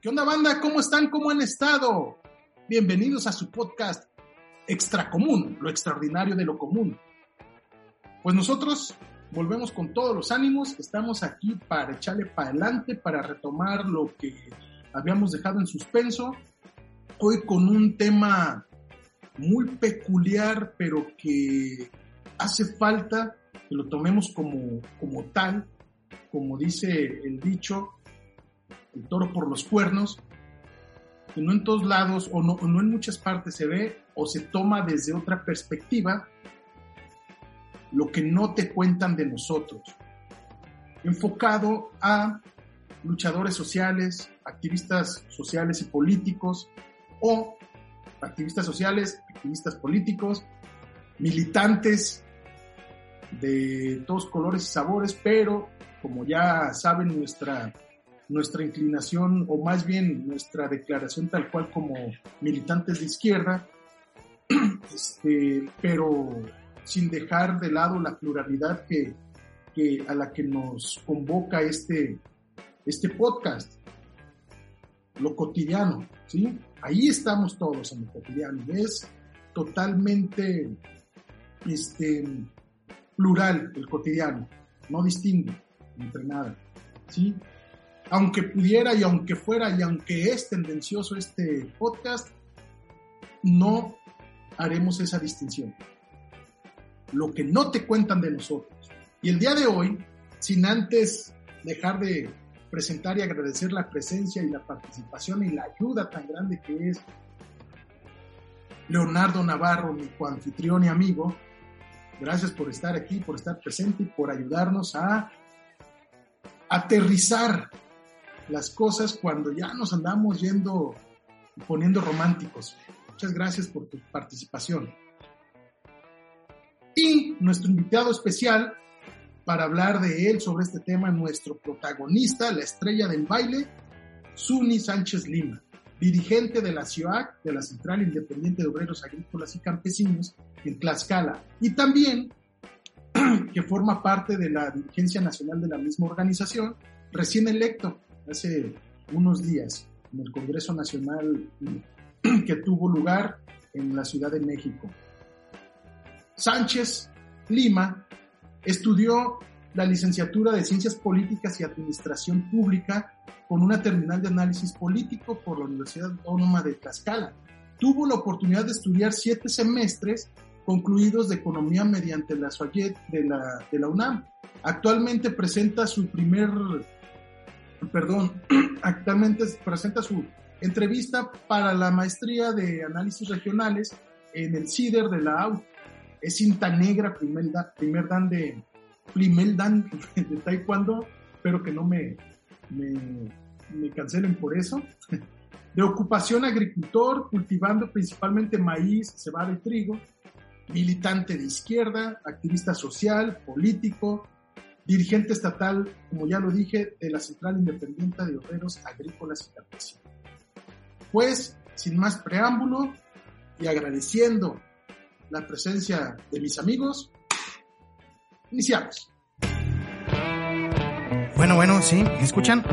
¿Qué onda banda? ¿Cómo están? ¿Cómo han estado? Bienvenidos a su podcast Extra Común, lo extraordinario de lo común. Pues nosotros volvemos con todos los ánimos, estamos aquí para echarle para adelante, para retomar lo que habíamos dejado en suspenso. Hoy con un tema muy peculiar, pero que hace falta que lo tomemos como, como tal, como dice el dicho, el toro por los cuernos, que no en todos lados o no, no en muchas partes se ve o se toma desde otra perspectiva lo que no te cuentan de nosotros, enfocado a luchadores sociales, activistas sociales y políticos, o activistas sociales, activistas políticos, militantes de todos colores y sabores, pero como ya saben nuestra nuestra inclinación, o más bien nuestra declaración tal cual como militantes de izquierda, este, pero sin dejar de lado la pluralidad que, a la que nos convoca este, este podcast, lo cotidiano, ¿sí? Ahí estamos todos en lo cotidiano, es totalmente este, plural el cotidiano, no distingue entre nada, ¿sí? Aunque pudiera y aunque fuera y aunque es tendencioso este podcast, no haremos esa distinción. Lo que no te cuentan de nosotros. Y el día de hoy, sin antes dejar de presentar y agradecer la presencia y la participación y la ayuda tan grande que es Leonardo Navarro, mi coanfitrión y amigo, gracias por estar aquí, por estar presente y por ayudarnos a aterrizar las cosas cuando ya nos andamos yendo poniendo románticos. Muchas gracias por tu participación. Y nuestro invitado especial para hablar de él sobre este tema, nuestro protagonista, la estrella del baile, Suni Sánchez Lima, dirigente de la CIOAC, de la Central Independiente de Obreros Agrícolas y Campesinos en Tlaxcala, y también que forma parte de la dirigencia nacional de la misma organización, recién electo hace unos días en el Congreso Nacional que tuvo lugar en la Ciudad de México. Sánchez Lima estudió la licenciatura de Ciencias Políticas y Administración Pública con una terminal de análisis político por la Universidad Autónoma de Tlaxcala. Tuvo la oportunidad de estudiar siete semestres concluidos de economía mediante la la, de la UNAM. Actualmente presenta su primer perdón, actualmente presenta su entrevista para la maestría de análisis regionales en el CIDER de la AU. Es cinta negra, primer, primer dan de, primer dan de taekwondo, espero que no me, me, me cancelen por eso. De ocupación agricultor, cultivando principalmente maíz, cebada y trigo, militante de izquierda, activista social, político, dirigente estatal, como ya lo dije, de la Central Independiente de Obreros Agrícolas y Campesinos. Pues, sin más preámbulo y agradeciendo la presencia de mis amigos, iniciamos. Bueno, bueno, sí, ¿me escuchan?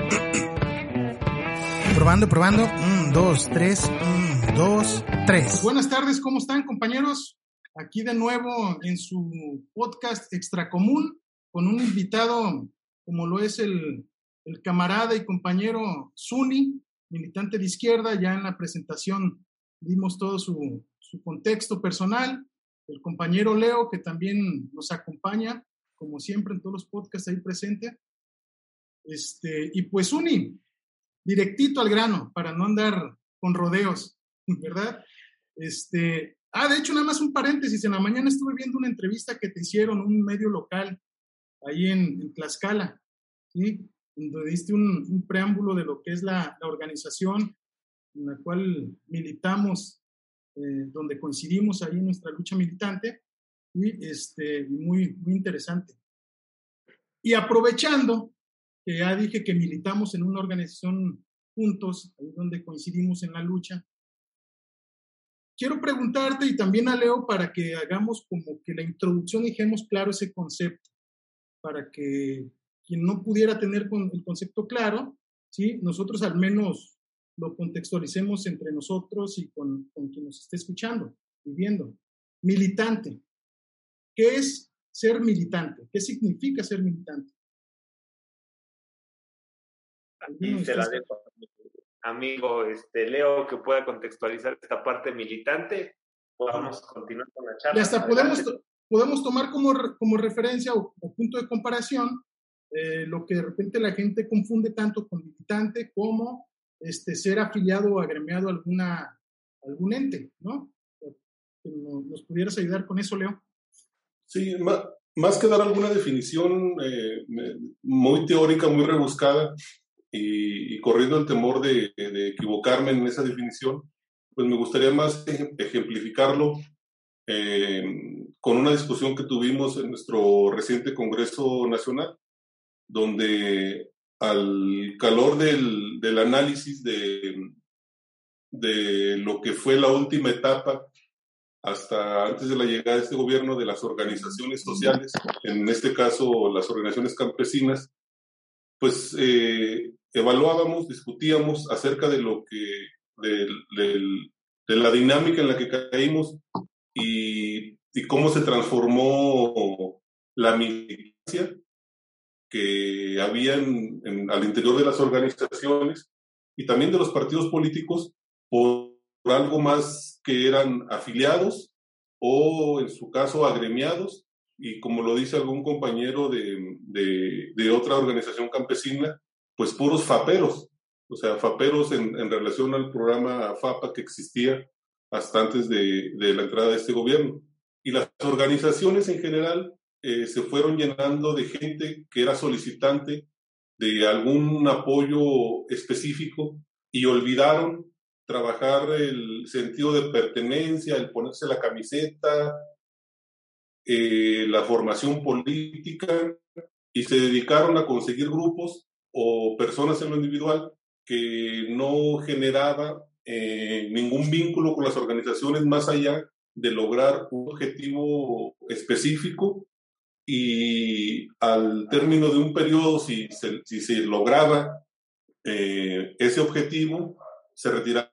probando, probando. Un, dos, tres, un, dos, tres. Buenas tardes, ¿cómo están, compañeros? Aquí de nuevo en su podcast Extracomún con un invitado como lo es el, camarada y compañero Zuni, militante de izquierda, ya en la presentación dimos todo su, su contexto personal, el compañero Leo, que también nos acompaña, como siempre en todos los podcasts ahí presente. Este, y pues Uni, directito al grano, para no andar con rodeos, ¿verdad? Este, ah, de hecho, nada más un paréntesis, en la mañana estuve viendo una entrevista que te hicieron, un medio local, ahí en, Tlaxcala, ¿sí? donde diste un, preámbulo de lo que es la, organización en la cual militamos, eh, donde coincidimos ahí en nuestra lucha militante, y este, muy, muy interesante. Y aprovechando que ya dije que militamos en una organización juntos, ahí donde coincidimos en la lucha, quiero preguntarte y también a Leo para que hagamos como que la introducción dejemos claro ese concepto para que quien no pudiera tener el concepto claro, ¿sí? nosotros al menos lo contextualicemos entre nosotros y con, con quien nos esté escuchando y viendo. Militante. ¿Qué es ser militante? ¿Qué significa ser militante? Y se la dejo amigo este, Leo que pueda contextualizar esta parte militante. Podamos continuar con la charla. Y hasta podemos, podemos tomar como, como referencia o, punto de comparación eh, lo que de repente la gente confunde tanto con militante como este, ser afiliado o agremiado a alguna, algún ente, ¿no? ¿Nos pudieras ayudar con eso, Leo? Sí, más, que dar alguna definición eh, muy teórica, muy rebuscada, y, corriendo el temor de, equivocarme en esa definición, pues me gustaría más ejemplificarlo eh, con una discusión que tuvimos en nuestro reciente Congreso Nacional, donde al calor del, del análisis de, de lo que fue la última etapa hasta antes de la llegada de este gobierno de las organizaciones sociales, en este caso las organizaciones campesinas, pues eh, evaluábamos, discutíamos acerca de lo que, de, la dinámica en la que caímos y, cómo se transformó la militancia que había al interior de las organizaciones y también de los partidos políticos por algo más que eran afiliados o en su caso agremiados. Y como lo dice algún compañero de, de, otra organización campesina, pues puros faperos, o sea, faperos en, en, relación al programa FAPA que existía hasta antes de, la entrada de este gobierno. Y las organizaciones en general eh, se fueron llenando de gente que era solicitante de algún apoyo específico y olvidaron trabajar el sentido de pertenencia, el ponerse la camiseta, eh, la formación política y se dedicaron a conseguir grupos o personas en lo individual que no generaba eh, ningún vínculo con las organizaciones más allá de lograr un objetivo específico y al término de un periodo, si se, si se lograba eh, ese objetivo, se retiraban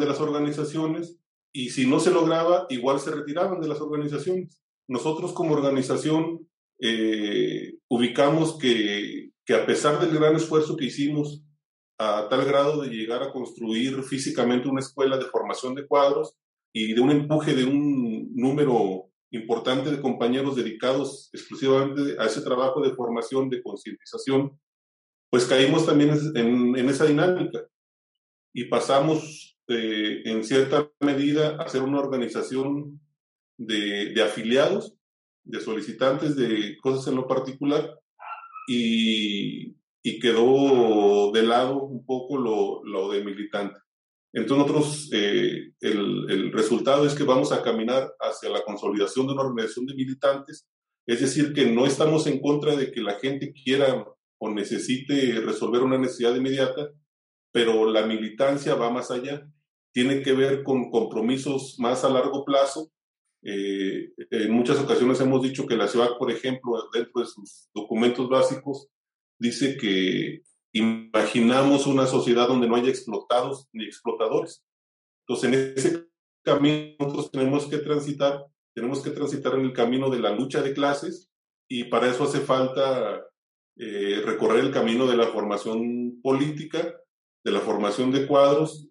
de las organizaciones y si no se lograba, igual se retiraban de las organizaciones. Nosotros como organización eh, ubicamos que, que, a pesar del gran esfuerzo que hicimos a tal grado de llegar a construir físicamente una escuela de formación de cuadros y de un empuje de un número importante de compañeros dedicados exclusivamente a ese trabajo de formación, de concientización, pues caímos también en, en, esa dinámica. Y pasamos eh, en cierta medida a ser una organización de, afiliados, de solicitantes de cosas en lo particular, y, quedó de lado un poco lo, lo de militante. Entonces nosotros, eh, el, el, resultado es que vamos a caminar hacia la consolidación de una organización de militantes, es decir, que no estamos en contra de que la gente quiera o necesite resolver una necesidad inmediata, pero la militancia va más allá, tiene que ver con compromisos más a largo plazo eh, en muchas ocasiones hemos dicho que la ciudad, por ejemplo, dentro de sus documentos básicos, dice que imaginamos una sociedad donde no haya explotados ni explotadores. Entonces, en ese camino nosotros tenemos que transitar, tenemos que transitar en el camino de la lucha de clases y para eso hace falta eh, recorrer el camino de la formación política, de la formación de cuadros,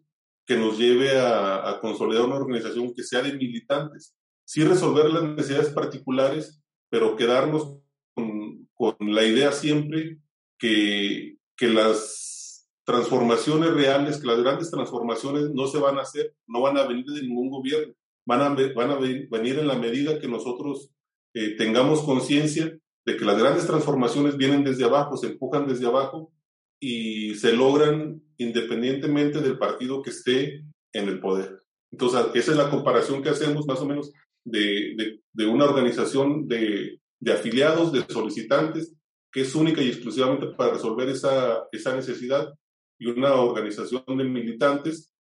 que nos lleve a, a consolidar una organización que sea de militantes, sí resolver las necesidades particulares, pero quedarnos con, con la idea siempre que, las transformaciones reales, que las grandes transformaciones no se van a hacer, no van a venir de ningún gobierno, van a, venir en la medida que nosotros eh, tengamos conciencia de que las grandes transformaciones vienen desde abajo, se empujan desde abajo y se logran independientemente del partido que esté en el poder. Entonces, esa es la comparación que hacemos más o menos de, una organización de, afiliados, de solicitantes, que es única y exclusivamente para resolver esa, esa necesidad, y una organización de militantes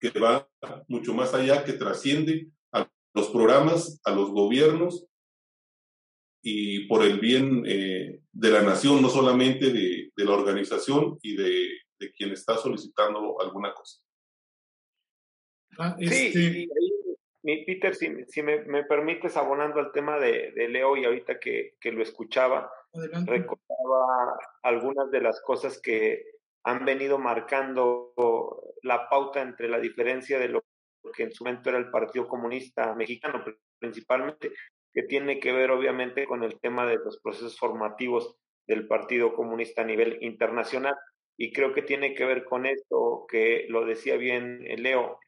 que va mucho más allá, que trasciende a los programas, a los gobiernos y por el bien eh, de la nación, no solamente de, de la organización y de, de quien está solicitando alguna cosa. Ah, Sí, y, Peter, si, si me, me, permites, abonando al tema de, de Leo y ahorita que, que lo escuchaba, recordaba algunas de las cosas que han venido marcando la pauta entre la diferencia de lo que en su momento era el Partido Comunista Mexicano, principalmente, que tiene que ver obviamente con el tema de los procesos formativos del Partido Comunista a nivel internacional. Y creo que tiene que ver con esto, que lo decía bien Leo,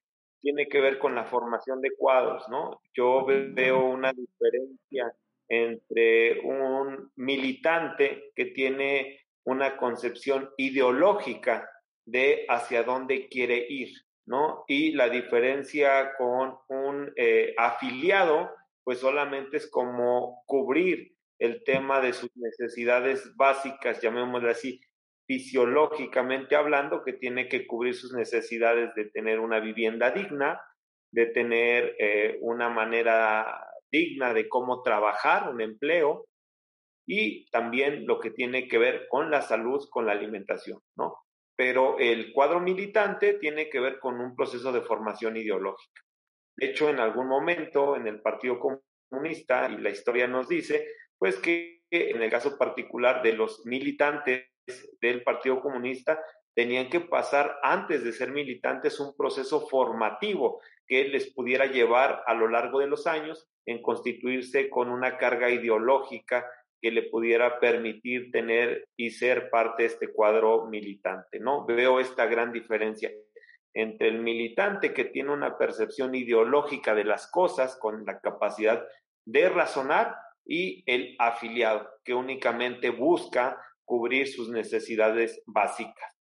tiene que ver con la formación de cuadros, ¿no? Yo veo una diferencia entre un militante que tiene una concepción ideológica de hacia dónde quiere ir, ¿no? Y la diferencia con un eh, afiliado, pues solamente es como cubrir el tema de sus necesidades básicas, llamémosle así, fisiológicamente hablando, que tiene que cubrir sus necesidades de tener una vivienda digna, de tener eh, una manera digna de cómo trabajar, un empleo, y también lo que tiene que ver con la salud, con la alimentación, ¿no? Pero el cuadro militante tiene que ver con un proceso de formación ideológica. De hecho, en algún momento en el Partido Comunista, y la historia nos dice, pues que en el caso particular de los militantes del Partido Comunista, tenían que pasar antes de ser militantes un proceso formativo que les pudiera llevar a lo largo de los años en constituirse con una carga ideológica que le pudiera permitir tener y ser parte de este cuadro militante, ¿no? Veo esta gran diferencia entre el militante que tiene una percepción ideológica de las cosas con la capacidad de razonar y el afiliado que únicamente busca cubrir sus necesidades básicas.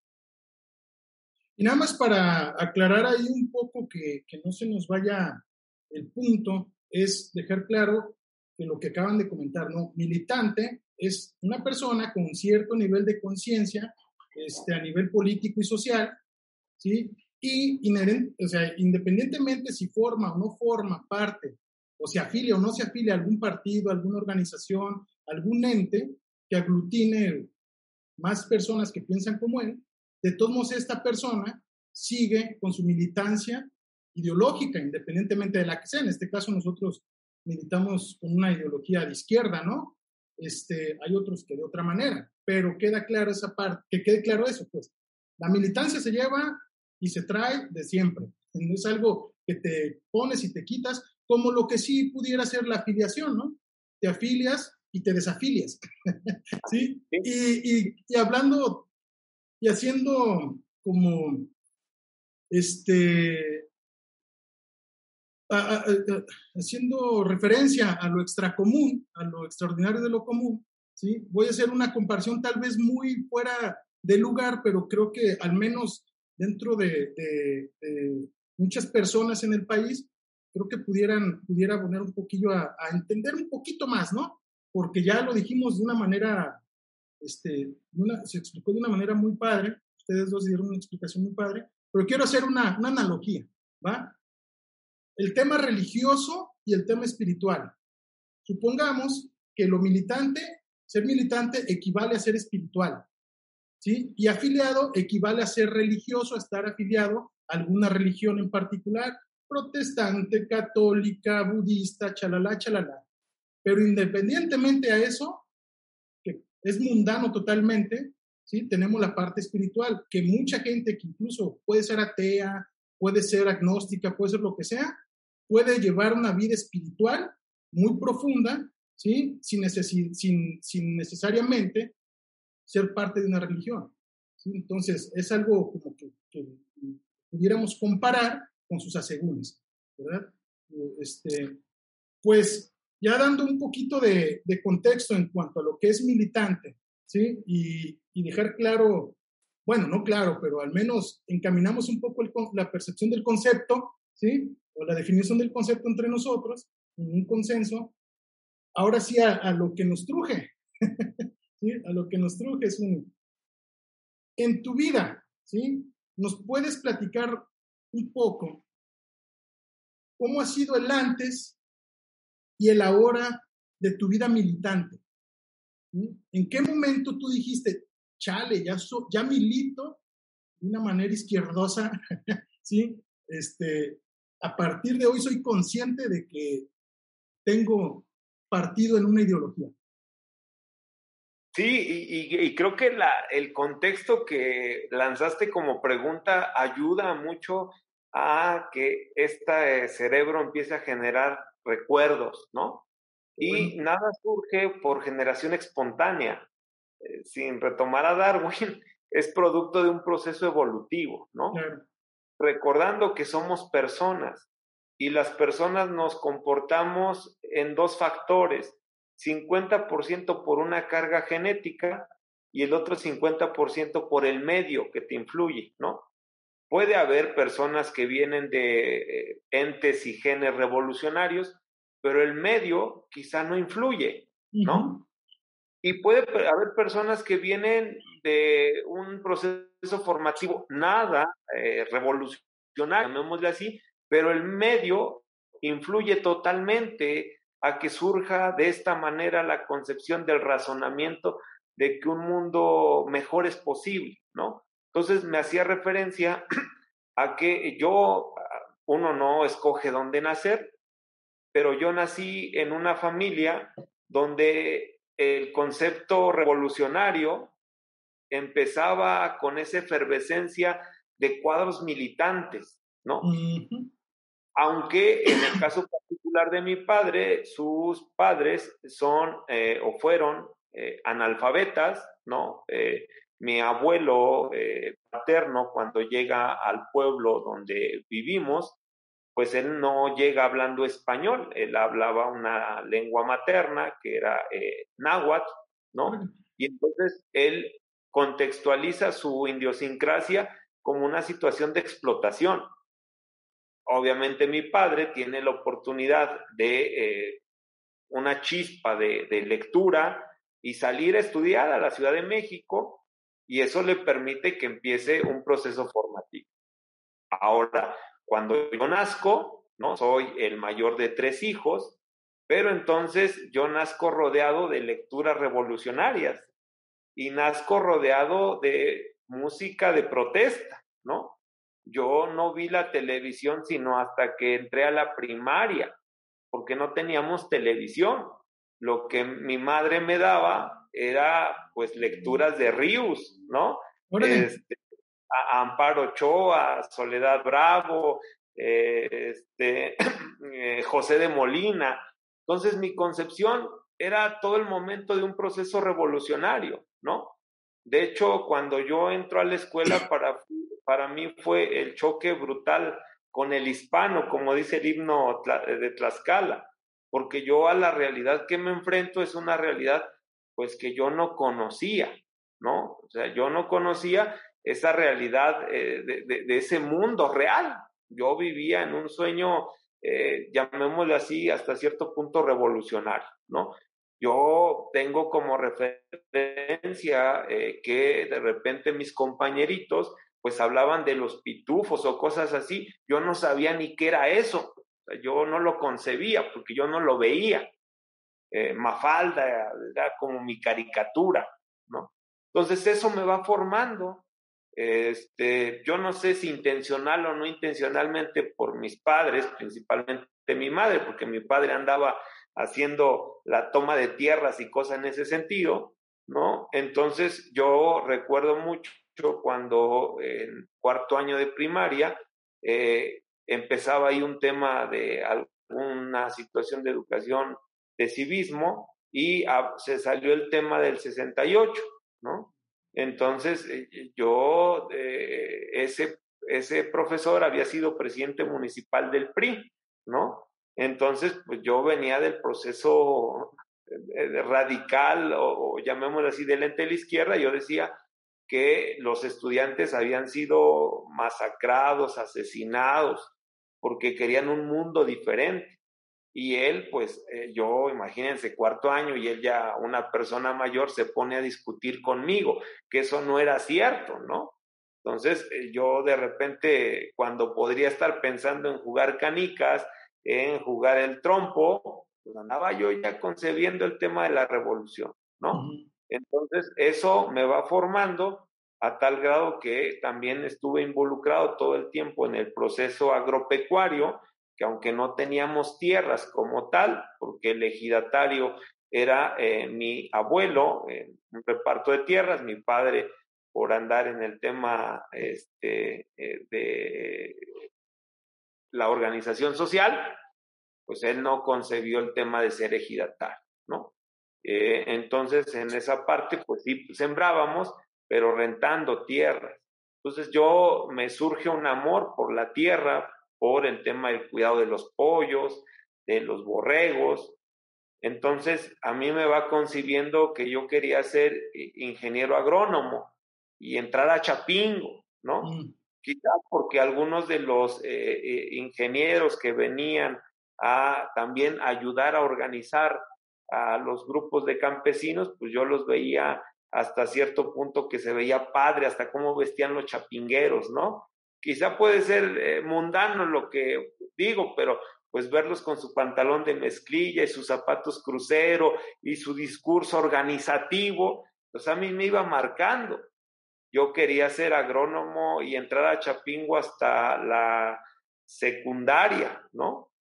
Y nada más para aclarar ahí un poco que, que no se nos vaya el punto, es dejar claro que lo que acaban de comentar, ¿no? Militante es una persona con cierto nivel de conciencia este, a nivel político y social, ¿sí? Y o sea, independientemente si forma o no forma parte, o se afilia o no se afilia a algún partido, alguna organización, algún ente que aglutine más personas que piensan como él, de todos modos esta persona sigue con su militancia ideológica, independientemente de la que sea. En este caso nosotros militamos con una ideología de izquierda, ¿no? Este, hay otros que de otra manera, pero queda claro esa parte, que quede claro eso, pues. La militancia se lleva y se trae de siempre. No es algo que te pones y te quitas, como lo que sí pudiera ser la afiliación, ¿no? Te afilias y te desafilias, ¿sí? Y, y, hablando y haciendo como, este, haciendo referencia a lo extracomún, a lo extraordinario de lo común, ¿sí? Voy a hacer una comparación tal vez muy fuera de lugar, pero creo que al menos dentro de, de, muchas personas en el país, creo que pudieran, pudiera poner un poquillo a, a, entender un poquito más, ¿no? Porque ya lo dijimos de una manera, este, se explicó de una manera muy padre, ustedes dos dieron una explicación muy padre, pero quiero hacer una, una analogía, ¿va? el tema religioso y el tema espiritual. Supongamos que lo militante, ser militante equivale a ser espiritual, ¿sí? Y afiliado equivale a ser religioso, a estar afiliado a alguna religión en particular, protestante, católica, budista, chalala, chalala. Pero independientemente a eso, que es mundano totalmente, ¿sí? Tenemos la parte espiritual, que mucha gente que incluso puede ser atea, puede ser agnóstica, puede ser lo que sea, puede llevar una vida espiritual muy profunda, ¿sí? Sin, sin, sin necesariamente ser parte de una religión. Entonces, es algo como que, pudiéramos comparar con sus asegúnes, ¿verdad? Este, pues ya dando un poquito de, contexto en cuanto a lo que es militante, ¿sí? Y, dejar claro, bueno, no claro, pero al menos encaminamos un poco la percepción del concepto, ¿sí? o la definición del concepto entre nosotros, un consenso, ahora sí a, lo que nos truje, ¿sí? a lo que nos truje es un... En tu vida, ¿sí? ¿Nos puedes platicar un poco cómo ha sido el antes y el ahora de tu vida militante? ¿En qué momento tú dijiste, chale, ya, ya milito de una manera izquierdosa, ¿sí? Este, a partir de hoy soy consciente de que tengo partido en una ideología. Sí, y, creo que el contexto que lanzaste como pregunta ayuda mucho a que este cerebro empiece a generar recuerdos, ¿no? Y nada surge por generación espontánea. Eh, sin retomar a Darwin, es producto de un proceso evolutivo, ¿no? Recordando que somos personas y las personas nos comportamos en dos factores, 50% por una carga genética y el otro 50% por el medio que te influye, ¿no? Puede haber personas que vienen de eh, entes y genes revolucionarios, pero el medio quizá no influye, ¿no? Y puede haber personas que vienen de un proceso formativo nada eh, revolucionario, llamémosle así, pero el medio influye totalmente a que surja de esta manera la concepción del razonamiento de que un mundo mejor es posible, ¿no? Entonces me hacía referencia a que yo, uno no escoge dónde nacer, pero yo nací en una familia donde el concepto revolucionario empezaba con esa efervescencia de cuadros militantes, ¿no? Aunque en el caso particular de mi padre, sus padres son eh, o fueron eh, analfabetas, ¿no? Eh, mi abuelo paterno, cuando llega al pueblo donde vivimos, pues él no llega hablando español, él hablaba una lengua materna que era náhuatl, ¿no? Y entonces él contextualiza su idiosincrasia como una situación de explotación. Obviamente mi padre tiene la oportunidad de eh, una chispa de, lectura y salir a estudiar a la Ciudad de México y eso le permite que empiece un proceso formativo. Ahora, cuando yo nazco, ¿no? Soy el mayor de tres hijos, pero entonces yo nazco rodeado de lecturas revolucionarias y nazco rodeado de música de protesta, ¿no? Yo no vi la televisión sino hasta que entré a la primaria, porque no teníamos televisión. Lo que mi madre me daba era pues lecturas de Rius, ¿no? Este, Amparo Ochoa, Soledad Bravo, eh, este, eh, José de Molina. Entonces mi concepción era todo el momento de un proceso revolucionario, ¿no? De hecho, cuando yo entro a la escuela, para, para mí fue el choque brutal con el hispano, como dice el himno de Tlaxcala, porque yo a la realidad que me enfrento es una realidad pues que yo no conocía, ¿no? O sea, yo no conocía esa realidad eh, de, ese mundo real. Yo vivía en un sueño, eh, llamémosle así, hasta cierto punto revolucionario, ¿no? Yo tengo como referencia eh, que de repente mis compañeritos pues hablaban de los pitufos o cosas así. Yo no sabía ni qué era eso. Yo no lo concebía porque yo no lo veía. Eh, Mafalda era como mi caricatura, ¿no? Entonces eso me va formando. Este, yo no sé si intencional o no intencionalmente por mis padres, principalmente mi madre, porque mi padre andaba haciendo la toma de tierras y cosas en ese sentido, ¿no? Entonces yo recuerdo mucho cuando en cuarto año de primaria eh, empezaba ahí un tema de alguna situación de educación de civismo y se salió el tema del 68, ¿no? Entonces eh, yo, eh, ese, ese profesor había sido presidente municipal del PRI, ¿no? Entonces, pues yo venía del proceso eh, radical o, llamémoslo así del ente de la izquierda, yo decía que los estudiantes habían sido masacrados, asesinados, porque querían un mundo diferente. Y él, pues eh, yo, imagínense, cuarto año y él ya una persona mayor se pone a discutir conmigo, que eso no era cierto, ¿no? Entonces eh, yo de repente, cuando podría estar pensando en jugar canicas, en jugar el trompo, pues andaba yo ya concebiendo el tema de la revolución, ¿no? Entonces, eso me va formando a tal grado que también estuve involucrado todo el tiempo en el proceso agropecuario, que aunque no teníamos tierras como tal, porque el ejidatario era eh, mi abuelo, en un reparto de tierras, mi padre por andar en el tema este, eh, de la organización social, pues él no concebió el tema de ser ejidatario, ¿no? Eh, entonces, en esa parte, pues sí, sembrábamos, pero rentando tierras. Entonces, yo me surge un amor por la tierra, por el tema del cuidado de los pollos, de los borregos. Entonces, a mí me va concibiendo que yo quería ser ingeniero agrónomo y entrar a Chapingo, ¿no? Mm. Quizás porque algunos de los eh, eh, ingenieros que venían a también ayudar a organizar a los grupos de campesinos, pues yo los veía hasta cierto punto que se veía padre, hasta cómo vestían los chapingueros, ¿no? Quizá puede ser eh, mundano lo que digo, pero pues verlos con su pantalón de mezclilla y sus zapatos crucero y su discurso organizativo, pues a mí me iba marcando. Yo quería ser agrónomo y entrar a Chapingo hasta la secundaria, ¿no?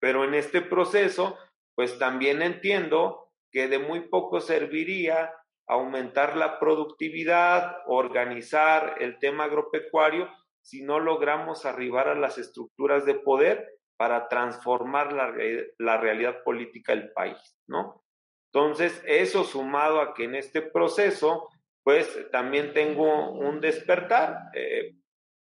Pero en este proceso, pues también entiendo que de muy poco serviría aumentar la productividad, organizar el tema agropecuario, si no logramos arribar a las estructuras de poder para transformar la, la realidad política del país, ¿no? Entonces, eso sumado a que en este proceso pues también tengo un despertar. Eh,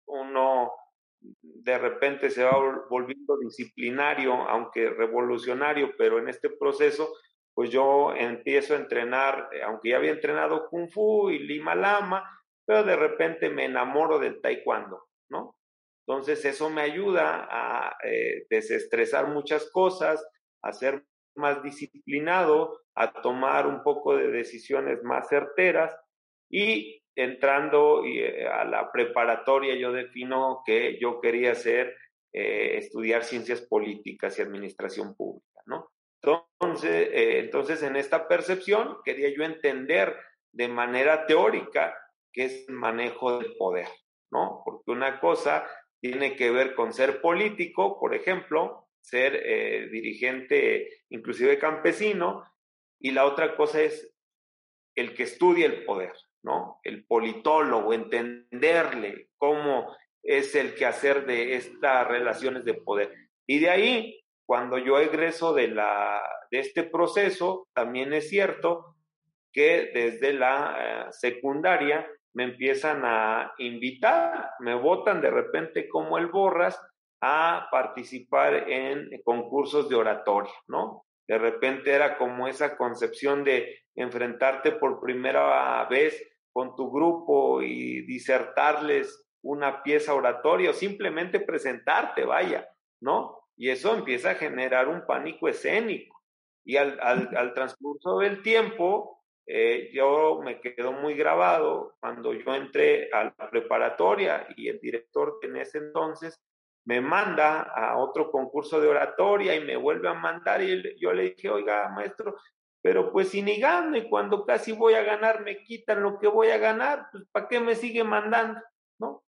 uno de repente se va volviendo disciplinario, aunque revolucionario, pero en este proceso, pues yo empiezo a entrenar, eh, aunque ya había entrenado Kung Fu y Lima Lama, pero de repente me enamoro del Taekwondo, ¿no? Entonces eso me ayuda a eh, desestresar muchas cosas, a ser más disciplinado, a tomar un poco de decisiones más certeras y entrando eh, a la preparatoria, yo defino que yo quería hacer, eh, estudiar ciencias políticas y administración pública, ¿no? Entonces, entonces, en esta percepción quería yo entender de manera teórica qué es el manejo del poder, ¿no? Porque una cosa tiene que ver con ser político, por ejemplo, ser dirigente inclusive campesino, y la otra cosa es el que estudia el poder, ¿no? El politólogo, entenderle cómo es el quehacer de estas relaciones de poder. Y de ahí, cuando yo egreso de, la, de este proceso, también es cierto que desde la eh, secundaria me empiezan a invitar, me votan de repente como el Borras a participar en concursos de oratoria, ¿no? De repente era como esa concepción de enfrentarte por primera vez con tu grupo y disertarles una pieza oratoria o simplemente presentarte, vaya, ¿no? Y eso empieza a generar un pánico escénico. Y al, al, transcurso del tiempo, eh, yo me quedo muy grabado cuando yo entré a la preparatoria y el director en ese entonces me manda a otro concurso de oratoria y me vuelve a mandar y yo le dije, oiga, maestro, pero pues si ni gano y cuando casi voy a ganar me quitan lo que voy a ganar, pues ¿para qué me sigue mandando? ¿No?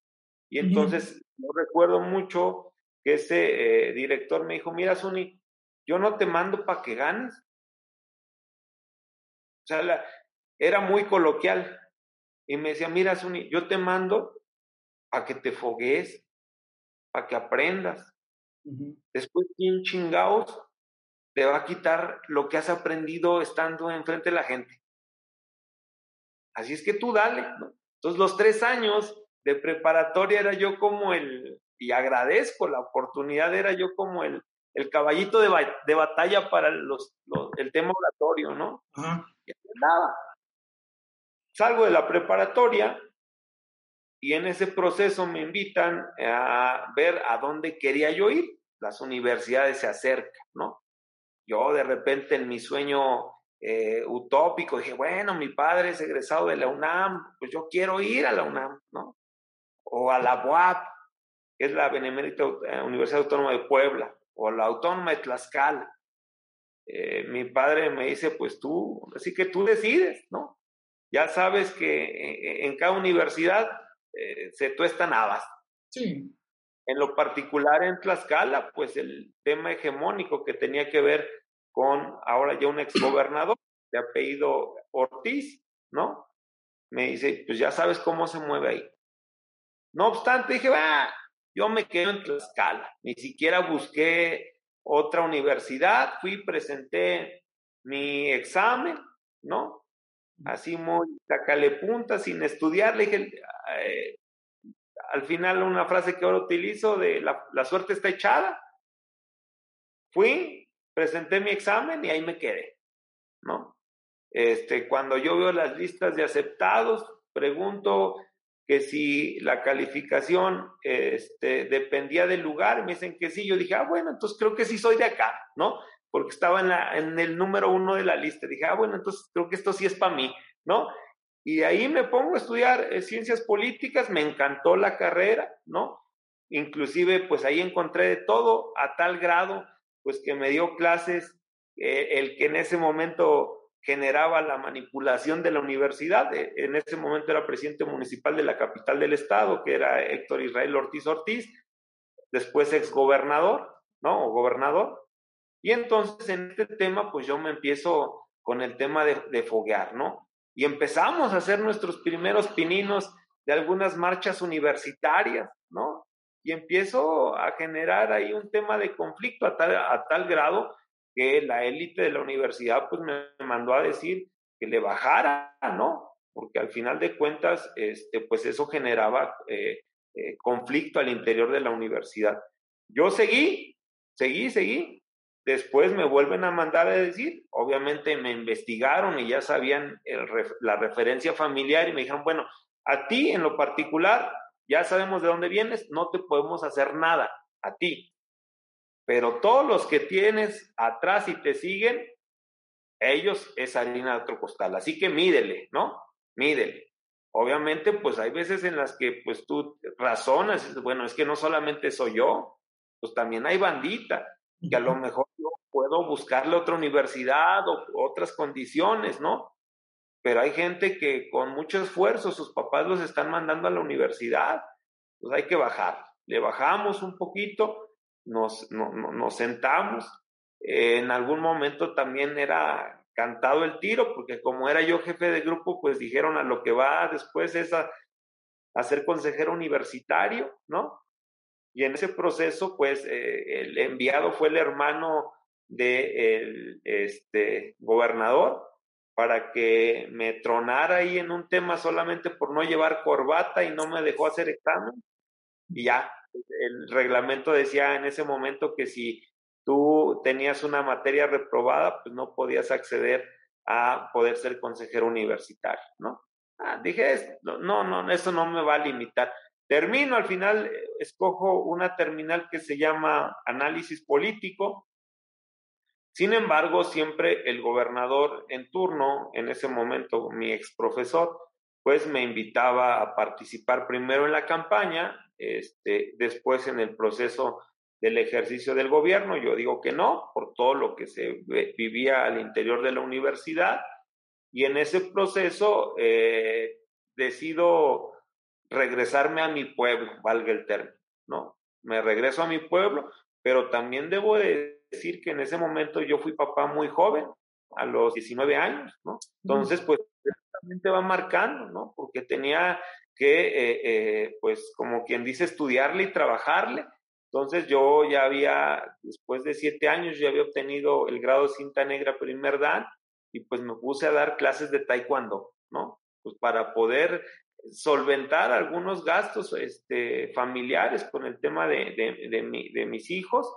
Y entonces yo recuerdo mucho que ese eh, director me dijo, mira, Suni, yo no te mando para que ganes. O sea, era muy coloquial. Y me decía, mira, Suni, yo te mando para que te fogues, para que aprendas. Después, ¿quién chingados te va a quitar lo que has aprendido estando enfrente de la gente. Así es que tú dale. ¿no? Entonces los tres años de preparatoria era yo como el, y agradezco la oportunidad, era yo como el, el caballito de, de batalla para los, el tema oratorio, ¿no? Y nada. Salgo de la preparatoria y en ese proceso me invitan a ver a dónde quería yo ir. Las universidades se acercan, ¿no? yo de repente en mi sueño eh, utópico dije, bueno, mi padre es egresado de la UNAM, pues yo quiero ir a la UNAM, ¿no? O a la UAP, que es la Benemérita eh, Universidad Autónoma de Puebla, o la Autónoma de Tlaxcala. Eh, mi padre me dice, pues tú, así que tú decides, ¿no? ya sabes que eh, en cada universidad eh, se tuestan habas. Sí. En lo particular en Tlaxcala, pues el tema hegemónico que tenía que ver con ahora ya un exgobernador de apellido Ortiz, ¿no? Me dice, pues ya sabes cómo se mueve ahí. No obstante, dije, va, yo me quedo en Tlaxcala. Ni siquiera busqué otra universidad, fui, presenté mi examen, ¿no? Así muy sacale punta, sin estudiar, le dije, eh, al final una frase que ahora utilizo de la, la suerte está echada. Fui, presenté mi examen y ahí me quedé, ¿no? Este, cuando yo veo las listas de aceptados, pregunto que si la calificación este, dependía del lugar, me dicen que sí, yo dije, ah, bueno, entonces creo que sí soy de acá, ¿no? Porque estaba en, el número uno de la lista. Dije, ah, bueno, entonces creo que esto sí es para mí, ¿no? Y ahí me pongo a estudiar eh, ciencias políticas, me encantó la carrera, ¿no? Inclusive, pues ahí encontré de todo a tal grado, pues que me dio clases eh, el que en ese momento generaba la manipulación de la universidad. E, en ese momento era presidente municipal de la capital del estado, que era Héctor Israel Ortiz Ortiz, después exgobernador, ¿no? O gobernador. Y entonces en este tema, pues yo me empiezo con el tema de, de foguear, ¿no? Y empezamos a hacer nuestros primeros pininos de algunas marchas universitarias, ¿no? Y empiezo a generar ahí un tema de conflicto a tal, a tal grado que la élite de la universidad pues me mandó a decir que le bajara, ¿no? Porque al final de cuentas, este, pues eso generaba eh, eh, conflicto al interior de la universidad. Yo seguí, seguí, seguí. Después me vuelven a mandar a decir, obviamente me investigaron y ya sabían la referencia familiar y me dijeron, bueno, a ti en lo particular, ya sabemos de dónde vienes, no te podemos hacer nada, a ti, pero todos los que tienes atrás y te siguen, ellos es harina de otro costal. Así que mídele, ¿no? Mídele. Obviamente, pues hay veces en las que pues tú razonas, bueno, es que no solamente soy yo, pues también hay bandita, que a lo mejor yo puedo buscarle otra universidad o otras condiciones, ¿no? Pero hay gente que con mucho esfuerzo sus papás los están mandando a la universidad, pues hay que bajar. Le bajamos un poquito nos, nos sentamos. en algún momento también era cantado el tiro, porque como era yo jefe de grupo, pues dijeron a lo que va después es a, ser consejero universitario, ¿no? Y en ese proceso, pues eh, el enviado fue el hermano del de este, gobernador para que me tronara ahí en un tema solamente por no llevar corbata y no me dejó hacer examen. Y ya, el reglamento decía en ese momento que si tú tenías una materia reprobada, pues no podías acceder a poder ser consejero universitario, ¿no? Ah, dije, no, no, eso no me va a limitar. Termino, al final eh, escojo una terminal que se llama análisis político. Sin embargo, siempre el gobernador en turno, en ese momento mi ex profesor, pues me invitaba a participar primero en la campaña este, después en el proceso del ejercicio del gobierno. Yo digo que no, por todo lo que se vivía al interior de la universidad. Y en ese proceso eh, decido regresarme a mi pueblo, valga el término, ¿no? Me regreso a mi pueblo, pero también debo decir que en ese momento yo fui papá muy joven, a los 19 años, ¿no? Entonces, pues, te va marcando, ¿no? Porque tenía que, eh, eh, pues, como quien dice, estudiarle y trabajarle. Entonces yo ya había, después de siete años, ya había obtenido el grado cinta negra primer dan y pues me puse a dar clases de taekwondo, ¿no? Pues para poder solventar algunos gastos este, familiares con el tema de, de, de, de mis hijos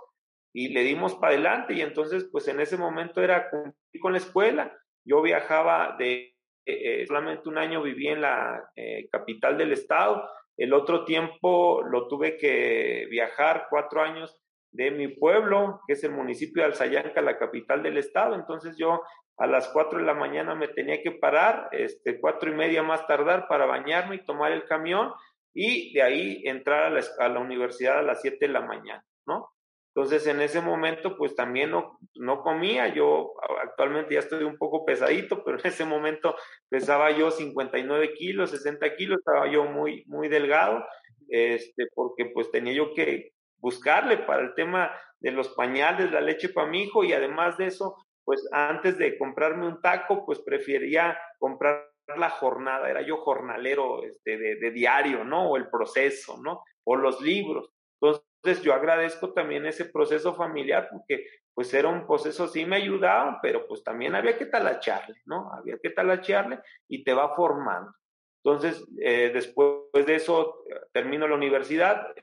y le dimos para adelante y entonces pues en ese momento era cumplir con la escuela. Yo viajaba de eh, eh, solamente un año viví en la eh, capital del estado, el otro tiempo lo tuve que viajar cuatro años de mi pueblo, que es el municipio de Alzayanca, la capital del estado. Entonces yo a las cuatro de la mañana me tenía que parar, este, cuatro y media más tardar para bañarme y tomar el camión y de ahí entrar a la, a la universidad a las siete de la mañana, ¿no? Entonces, en ese momento, pues también no, no comía. Yo actualmente ya estoy un poco pesadito, pero en ese momento pesaba yo 59 kilos, 60 kilos, estaba yo muy, muy delgado, este, porque pues tenía yo que buscarle para el tema de los pañales, la leche para mi hijo y además de eso, pues antes de comprarme un taco, pues prefería comprar la jornada, era yo jornalero este, de, de diario, ¿no? O el proceso, ¿no? O los libros. Entonces yo agradezco también ese proceso familiar porque pues era un proceso, sí me ayudaban, pero pues también había que talacharle, ¿no? Había que talacharle y te va formando. Entonces, eh, después de eso, termino la universidad,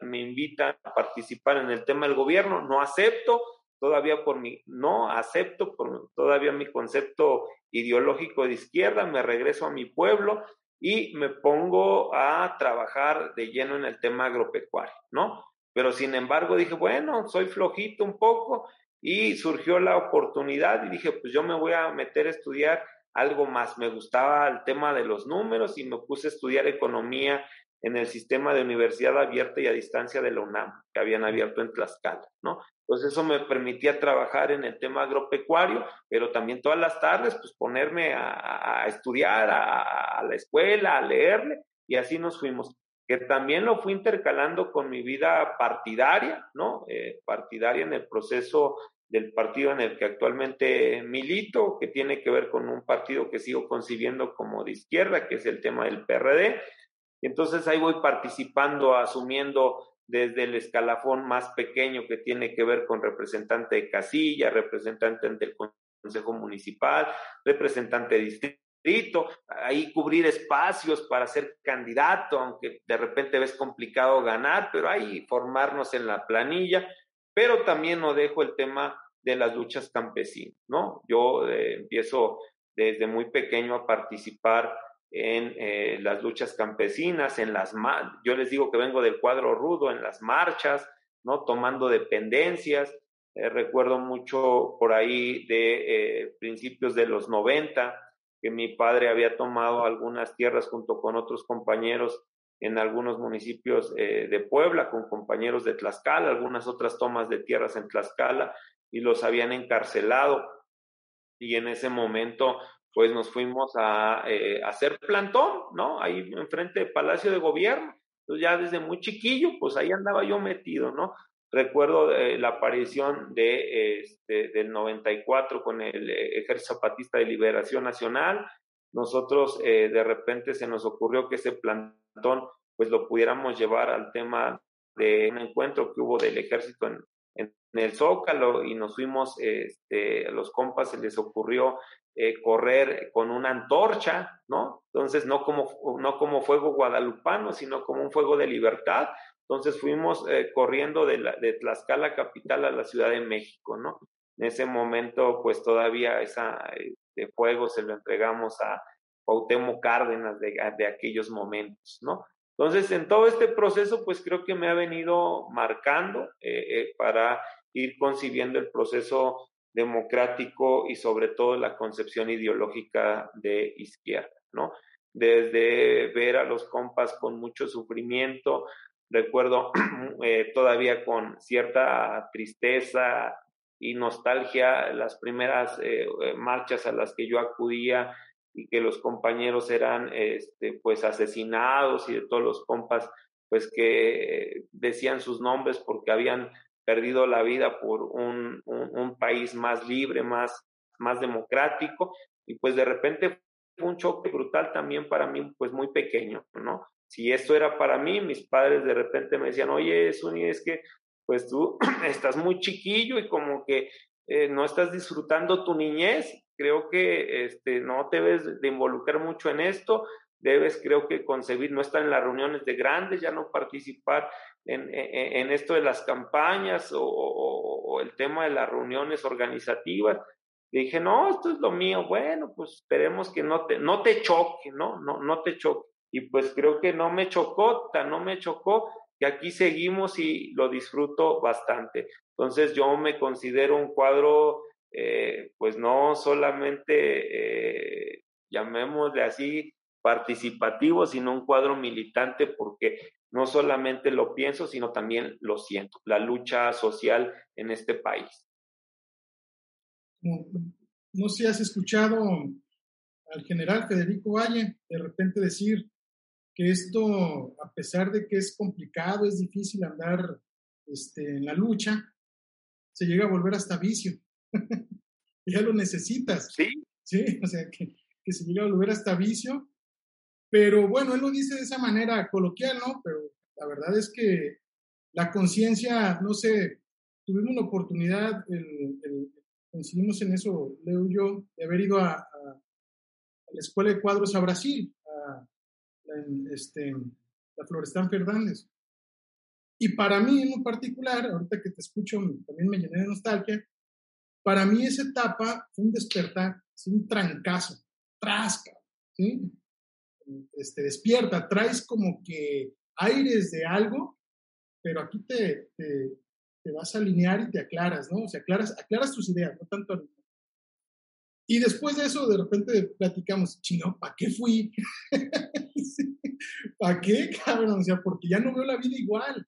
me invitan a participar en el tema del gobierno, no acepto, todavía por mi, no acepto por todavía mi concepto ideológico de izquierda, me regreso a mi pueblo y me pongo a trabajar de lleno en el tema agropecuario, ¿no? Pero sin embargo dije, bueno, soy flojito un poco y surgió la oportunidad y dije, pues yo me voy a meter a estudiar algo más. Me gustaba el tema de los números y me puse a estudiar economía en el sistema de universidad abierta y a distancia de la UNAM, que habían abierto en Tlaxcala, ¿no? Entonces eso me permitía trabajar en el tema agropecuario, pero también todas las tardes, pues ponerme a, estudiar, a, la escuela, a leerle, y así nos fuimos. Que también lo fui intercalando con mi vida partidaria, ¿no? Eh, partidaria en el proceso del partido en el que actualmente milito, que tiene que ver con un partido que sigo concibiendo como de izquierda, que es el tema del PRD, entonces ahí voy participando, asumiendo desde el escalafón más pequeño que tiene que ver con representante de casilla, representante del Consejo Municipal, representante de distrito, ahí cubrir espacios para ser candidato, aunque de repente ves complicado ganar, pero ahí formarnos en la planilla, pero también no dejo el tema de las luchas campesinas, ¿no? Yo eh, empiezo desde muy pequeño a participar en eh, las luchas campesinas, en las yo les digo que vengo del cuadro rudo, en las marchas, ¿no? Tomando dependencias. Eh, recuerdo mucho por ahí de eh, principios de los 90 que mi padre había tomado algunas tierras junto con otros compañeros en algunos municipios de Puebla, con compañeros de Tlaxcala, algunas otras tomas de tierras en Tlaxcala, y los habían encarcelado. Y en ese momento pues nos fuimos a, eh, hacer plantón, ¿no? Ahí enfrente del Palacio de Gobierno. Entonces ya desde muy chiquillo, pues ahí andaba yo metido, ¿no? Recuerdo eh, la aparición de, este, del 94 con el eh, Ejército Zapatista de Liberación Nacional. Nosotros de repente se nos ocurrió que ese plantón pues lo pudiéramos llevar al tema de un encuentro que hubo del ejército en, en el Zócalo y nos fuimos, este, a los compas se les ocurrió eh, correr con una antorcha, ¿no? Entonces, no como, no como fuego guadalupano, sino como un fuego de libertad. Entonces fuimos eh, corriendo de, la, de Tlaxcala capital a la Ciudad de México, ¿no? En ese momento, pues todavía esa de fuego se lo entregamos a Cuauhtémoc Cárdenas de, de aquellos momentos, ¿no? Entonces, en todo este proceso, pues creo que me ha venido marcando eh, para ir concibiendo el proceso democrático y sobre todo la concepción ideológica de izquierda, ¿no? Desde ver a los compas con mucho sufrimiento, recuerdo eh, todavía con cierta tristeza y nostalgia las primeras eh, marchas a las que yo acudía y que los compañeros eran este, pues asesinados y de todos los compas pues que decían sus nombres porque habían perdido la vida por un, un, país más libre, más, más democrático, y pues de repente fue un choque brutal también para mí, pues muy pequeño, ¿no? Si esto era para mí, mis padres de repente me decían, oye, Suni, es que pues tú estás muy chiquillo y como que eh, no estás disfrutando tu niñez, creo que este, no te debes de involucrar mucho en esto, debes creo que concebir, no estar en las reuniones de grandes, ya no participar en, en, esto de las campañas o, el tema de las reuniones organizativas. Dije, no, esto es lo mío. Bueno, pues esperemos que no te, no te choque, ¿no? No, no te choque. Y pues creo que no me chocó, no me chocó, que aquí seguimos y lo disfruto bastante. Entonces yo me considero un cuadro, eh, pues no solamente, eh, llamémosle así, participativo, sino un cuadro militante porque no solamente lo pienso, sino también lo siento, la lucha social en este país. No sé si has escuchado al general Federico Valle de repente decir que esto, a pesar de que es complicado, es difícil andar este, en la lucha, se llega a volver hasta vicio. ya lo necesitas. Sí. Sí, o sea, que, que se llega a volver hasta vicio pero bueno, él lo dice de esa manera coloquial, ¿no? Pero la verdad es que la conciencia, no sé, tuvimos la oportunidad, coincidimos en eso, Leo y yo, de haber ido a, la Escuela de Cuadros a Brasil, a la, este, la Florestán Fernández. Y para mí en particular, ahorita que te escucho, también me llené de nostalgia, para mí esa etapa fue un despertar, un trancazo, trasca, ¿sí? este, despierta, traes como que aires de algo, pero aquí te, te, vas a alinear y te aclaras, ¿no? O sea, aclaras, aclaras tus ideas, no tanto. Y después de eso, de repente platicamos, chino, ¿para qué fui? ¿Para qué, cabrón? O sea, porque ya no veo la vida igual.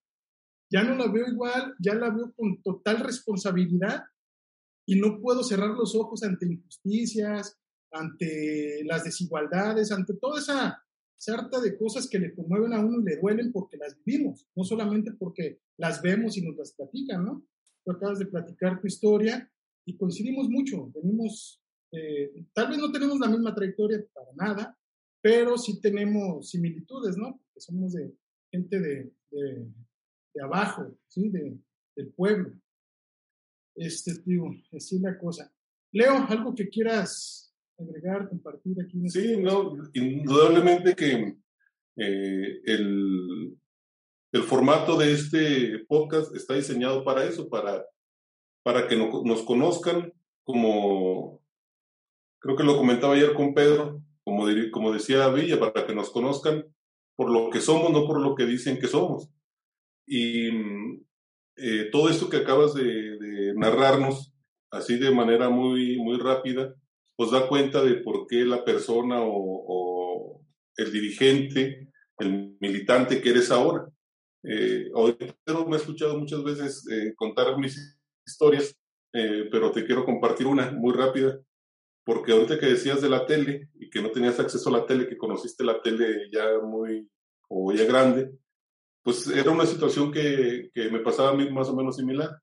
Ya no la veo igual, ya la veo con total responsabilidad y no puedo cerrar los ojos ante injusticias, ante las desigualdades, ante toda esa sarta de cosas que le conmueven a uno y le duelen porque las vivimos, no solamente porque las vemos y nos las platican, ¿no? Tú acabas de platicar tu historia y coincidimos mucho, venimos, eh, tal vez no tenemos la misma trayectoria para nada, pero sí tenemos similitudes, ¿no? Porque somos de gente de, de, abajo, ¿sí? De, del pueblo. Este, digo, así la cosa. Leo, algo que quieras agregar, compartir aquí? Este sí, no, indudablemente que eh, el, el, formato de este podcast está diseñado para eso, para, para que nos conozcan como, creo que lo comentaba ayer con Pedro, como, como decía Villa, para que nos conozcan por lo que somos, no por lo que dicen que somos. Y eh, todo esto que acabas de, de narrarnos, así de manera muy, muy rápida, pues da cuenta de por qué la persona o, el dirigente, el militante que eres ahora. Eh, me he escuchado muchas veces eh, contar mis historias, eh, pero te quiero compartir una muy rápida, porque ahorita que decías de la tele y que no tenías acceso a la tele, que conociste la tele ya muy o ya grande, pues era una situación que, que me pasaba a mí más o menos similar,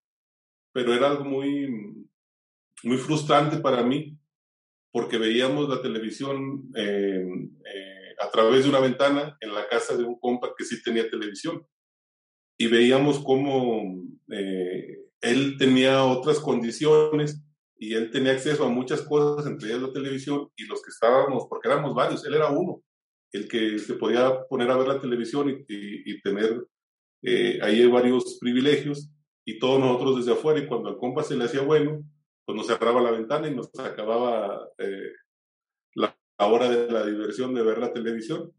pero era algo muy, muy frustrante para mí, porque veíamos la televisión eh, eh, a través de una ventana en la casa de un compa que sí tenía televisión. Y veíamos cómo eh, él tenía otras condiciones y él tenía acceso a muchas cosas, entre ellas la televisión, y los que estábamos, porque éramos varios, él era uno, el que se podía poner a ver la televisión y, y tener ahí varios privilegios, y todos nosotros desde afuera, y cuando al compa se le hacía bueno, cuando cerraba la ventana y nos acababa eh, la, hora de la diversión de ver la televisión.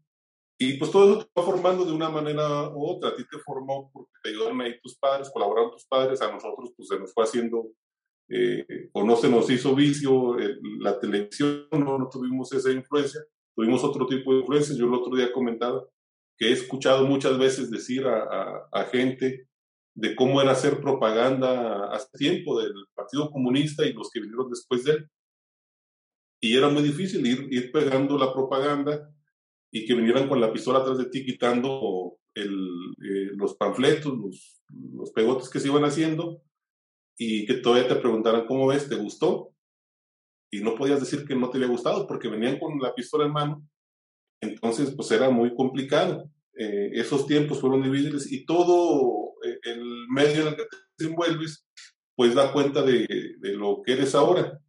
Y pues todo eso te va formando de una manera u otra. A ti te formó porque te ayudaron ahí tus padres, colaboraron tus padres, a nosotros pues se nos fue haciendo, eh, o no se nos hizo vicio la televisión, no, no, tuvimos esa influencia, tuvimos otro tipo de influencia. Yo el otro día comentaba que he escuchado muchas veces decir a, a, a gente de cómo era hacer propaganda hace tiempo del Partido Comunista y los que vinieron después de él. Y era muy difícil ir, ir pegando la propaganda y que vinieran con la pistola atrás de ti quitando el, eh, los panfletos, los, los pegotes que se iban haciendo y que todavía te preguntaran cómo ves, ¿te gustó? Y no podías decir que no te había gustado porque venían con la pistola en mano. Entonces, pues era muy complicado. Eh, esos tiempos fueron difíciles y todo eh, el medio en el que te envuelves, pues da cuenta de, de, lo que eres ahora.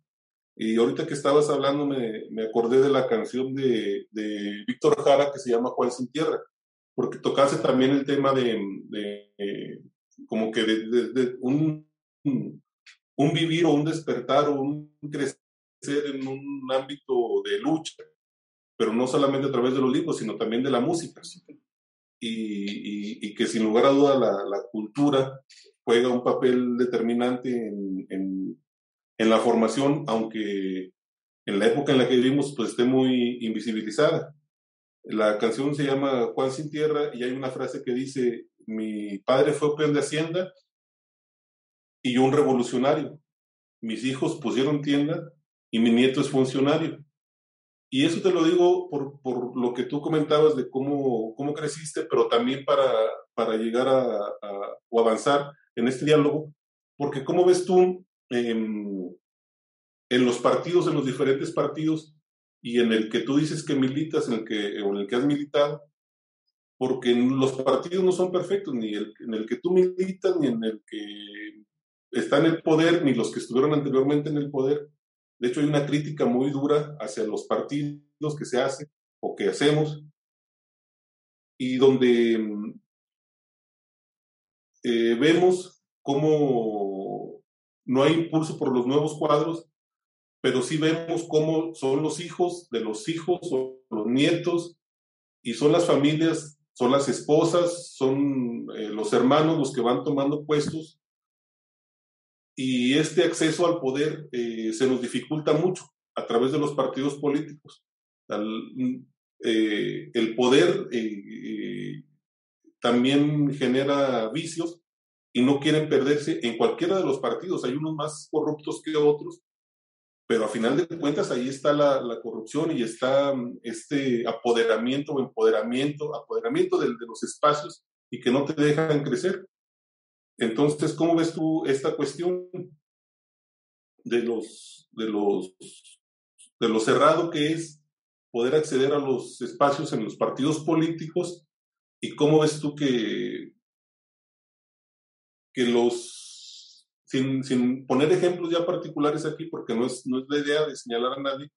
Y ahorita que estabas hablando me, me acordé de la canción de, de, Víctor Jara que se llama Juan sin Tierra, porque tocase también el tema de, de como que de, un, un vivir o un despertar o un crecer en un ámbito de lucha, pero no solamente a través de los libros, sino también de la música y, que sin lugar a duda la, cultura juega un papel determinante en, en, la formación, aunque en la época en la que vivimos pues esté muy invisibilizada. La canción se llama Juan sin Tierra y hay una frase que dice, mi padre fue peón de Hacienda y yo un revolucionario. Mis hijos pusieron tienda y mi nieto es funcionario. Y eso te lo digo por, por lo que tú comentabas de cómo, cómo creciste, pero también para, para llegar a, o avanzar en este diálogo, porque cómo ves tú en, en los partidos, en los diferentes partidos, y en el que tú dices que militas, en el que, en el que has militado, porque los partidos no son perfectos, ni el, en el que tú militas, ni en el que está en el poder, ni los que estuvieron anteriormente en el poder. De hecho, hay una crítica muy dura hacia los partidos que se hacen o que hacemos, y donde eh, vemos cómo no hay impulso por los nuevos cuadros, pero sí vemos cómo son los hijos de los hijos o los nietos, y son las familias, son las esposas, son eh, los hermanos los que van tomando puestos y este acceso al poder eh, se nos dificulta mucho a través de los partidos políticos. Eh, el poder eh, también genera vicios y no quieren perderse en cualquiera de los partidos. Hay unos más corruptos que otros, pero a final de cuentas ahí está la, corrupción y está mm, este apoderamiento o empoderamiento, apoderamiento de los espacios y que no te dejan crecer. Entonces, ¿cómo ves tú esta cuestión de los, de los, de lo cerrado que es poder acceder a los espacios en los partidos políticos? ¿Y cómo ves tú que, que los, sin, sin poner ejemplos ya particulares aquí, porque no es, no es la idea de señalar a nadie,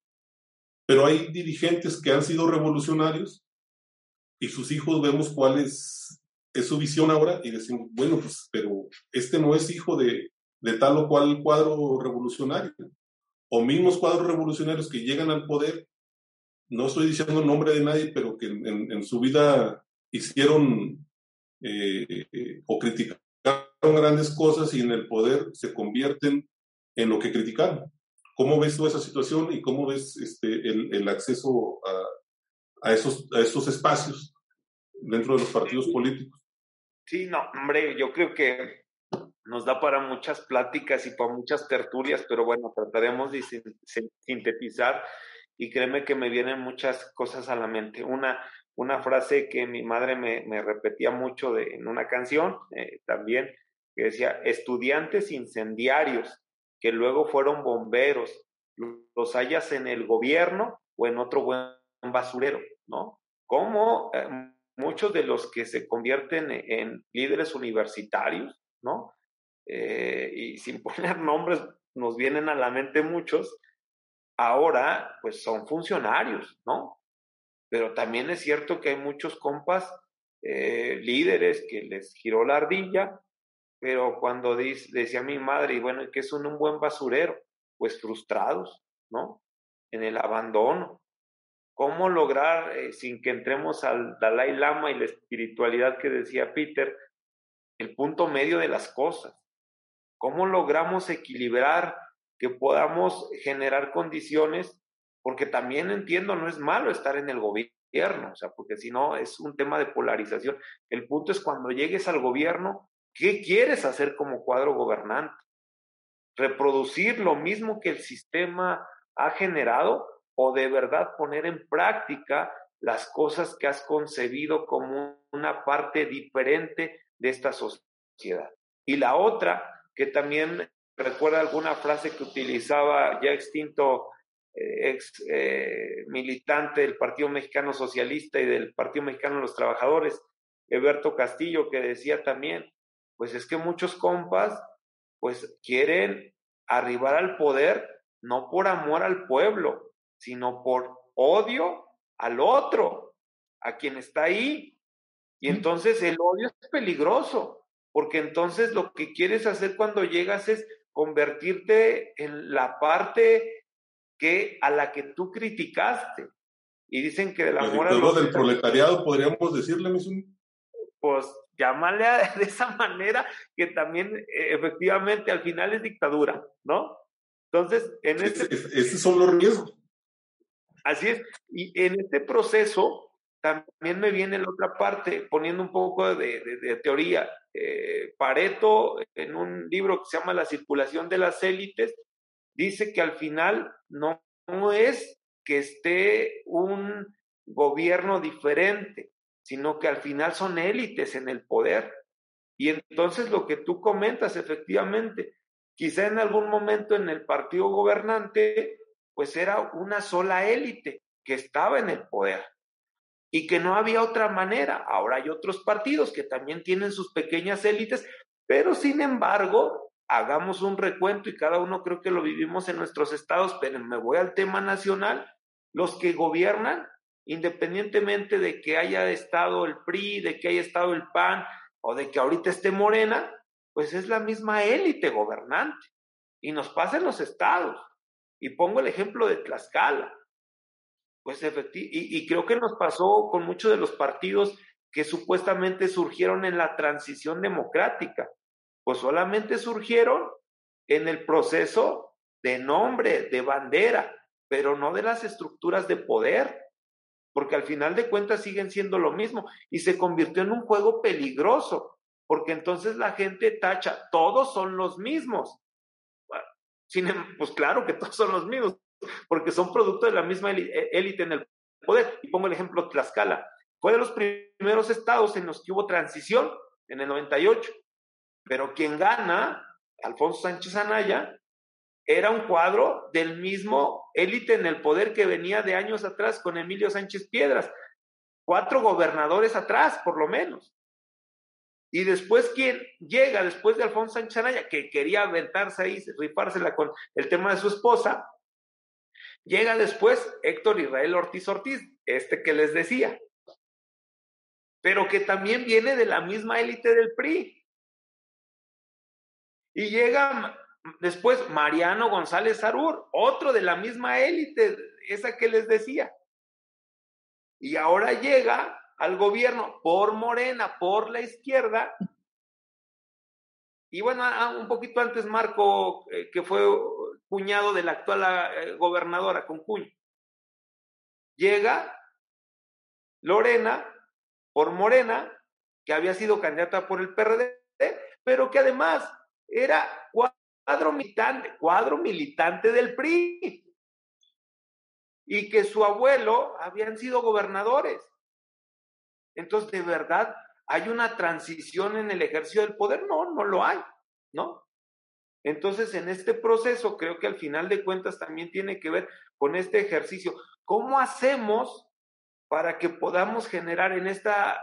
pero hay dirigentes que han sido revolucionarios y sus hijos vemos cuál es su visión ahora y decimos, bueno, pues, pero este no es hijo de, de tal o cual cuadro revolucionario. O mismos cuadros revolucionarios que llegan al poder, no estoy diciendo el nombre de nadie, pero que en, su vida hicieron eh, o criticaron grandes cosas y en el poder se convierten en lo que criticaron. ¿Cómo ves tú esa situación y cómo ves este, el, el acceso a, a, esos, a estos espacios dentro de los partidos políticos? Sí, no, hombre, yo creo que nos da para muchas pláticas y para muchas tertulias, pero bueno, trataremos de sintetizar y créeme que me vienen muchas cosas a la mente. Una, una frase que mi madre me, repetía mucho en una canción eh, también, que decía, estudiantes incendiarios que luego fueron bomberos, los hayas en el gobierno o en otro buen basurero, ¿no? ¿Cómo eh, muchos de los que se convierten en líderes universitarios, ¿no? Eh, y sin poner nombres, nos vienen a la mente muchos, ahora pues son funcionarios, ¿no? Pero también es cierto que hay muchos compas eh, líderes que les giró la ardilla, pero cuando decía mi madre, y bueno, que son un buen basurero, pues frustrados, ¿no? En el abandono, ¿Cómo lograr, eh, sin que entremos al Dalai Lama y la espiritualidad que decía Peter, el punto medio de las cosas? ¿Cómo logramos equilibrar que podamos generar condiciones? Porque también entiendo, no es malo estar en el gobierno, o sea, porque si no es un tema de polarización. El punto es cuando llegues al gobierno, ¿qué quieres hacer como cuadro gobernante? ¿Reproducir lo mismo que el sistema ha generado o de verdad poner en práctica las cosas que has concebido como una parte diferente de esta sociedad. Y la otra, que también recuerda alguna frase que utilizaba ya extinto eh, ex eh, militante del Partido Mexicano Socialista y del Partido Mexicano de los Trabajadores, Eberto Castillo, que decía también, pues es que muchos compas, pues quieren arribar al poder no por amor al pueblo, sino por odio al otro, a quien está ahí. Y entonces el odio es peligroso, porque entonces lo que quieres hacer cuando llegas es convertirte en la parte que a la que tú criticaste. Y dicen que del amor al del proletariado podríamos decirle, Pues llámale de esa manera que también eh, efectivamente al final es dictadura, ¿no? Entonces, en este... Estos son los riesgos. Así es. Y en este proceso, también me viene la otra parte, poniendo un poco de, teoría. Eh, Pareto, en un libro que se llama La circulación de las élites, dice que al final no, no es que esté un gobierno diferente, sino que al final son élites en el poder. Y entonces lo que tú comentas, efectivamente, quizá en algún momento en el partido gobernante, pues era una sola élite que estaba en el poder y que no había otra manera. Ahora hay otros partidos que también tienen sus pequeñas élites, pero sin embargo, hagamos un recuento y cada uno creo que lo vivimos en nuestros estados, pero me voy al tema nacional, los que gobiernan, independientemente de que haya estado el PRI, de que haya estado el PAN o de que ahorita esté Morena, pues es la misma élite gobernante. Y nos pasa en los estados. Y pongo el ejemplo de Tlaxcala. Pues y, y creo que nos pasó con muchos de los partidos que supuestamente surgieron en la transición democrática. Pues solamente surgieron en el proceso de nombre, de bandera, pero no de las estructuras de poder, porque al final de cuentas siguen siendo lo mismo y se convirtió en un juego peligroso, porque entonces la gente tacha, todos son los mismos. Em, pues claro que todos son los mismos, porque son producto de la misma e, élite en el poder. Y pongo el ejemplo Tlaxcala. Fue de los primeros estados en los que hubo transición en el 98. Pero quien gana, Alfonso Sánchez Anaya, era un cuadro del mismo élite en el poder que venía de años atrás con Emilio Sánchez Piedras. Cuatro gobernadores atrás, por lo menos. Y después, ¿quién llega después de Alfonso Sánchez Anaya, que quería aventarse ahí, rifársela con el tema de su esposa? Llega después Héctor Israel Ortiz Ortiz, este que les decía, pero que también viene de la misma élite del PRI. Y llega después Mariano González Arur, otro de la misma élite, esa que les decía. Y ahora llega al gobierno por Morena, por la izquierda. Y bueno, un poquito antes Marco, eh, que fue cuñado de la actual eh, gobernadora con cuño. Llega Lorena por Morena, que había sido candidata por el PRD, pero que además era cuadro militante, cuadro militante del PRI. Y que su abuelo habían sido gobernadores. Entonces, ¿de verdad hay una transición en el ejercicio del poder? No, no lo hay, ¿no? Entonces, en este proceso, creo que al final de cuentas también tiene que ver con este ejercicio. ¿Cómo hacemos para que podamos generar en esta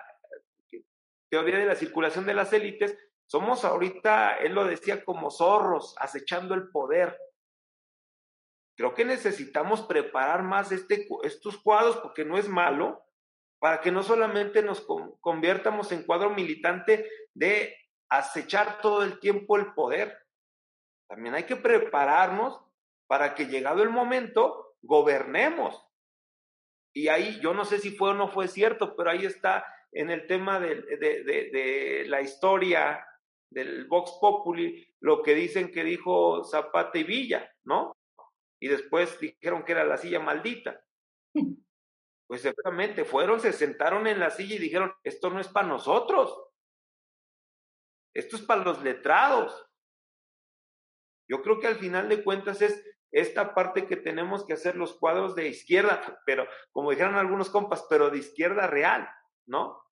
teoría de la circulación de las élites? Somos ahorita, él lo decía, como zorros acechando el poder. Creo que necesitamos preparar más este, estos cuadros porque no es malo, para que no solamente nos conviertamos en cuadro militante de acechar todo el tiempo el poder. También hay que prepararnos para que llegado el momento, gobernemos. Y ahí yo no sé si fue o no fue cierto, pero ahí está en el tema de, de, de, la historia del Vox Populi, lo que dicen que dijo Zapata y Villa, ¿no? Y después dijeron que era la silla maldita. Pues efectivamente, fueron, se sentaron en la silla y dijeron, esto no es para nosotros, esto es para los letrados. Yo creo que al final de cuentas es esta parte que tenemos que hacer los cuadros de izquierda, pero como dijeron algunos compas, pero de izquierda real, ¿no?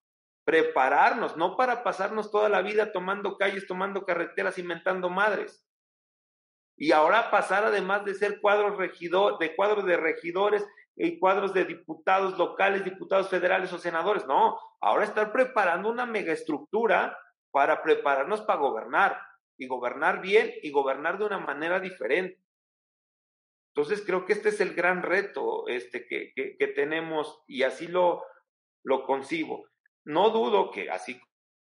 Prepararnos, no para pasarnos toda la vida tomando calles, tomando carreteras, inventando madres. Y ahora pasar además de ser cuadros regidor, de cuadros de regidores cuadros de diputados locales, diputados federales o senadores. No, ahora estar preparando una megaestructura para prepararnos para gobernar y gobernar bien y gobernar de una manera diferente. Entonces creo que este es el gran reto este, que, que, tenemos y así lo, lo concibo. No dudo que así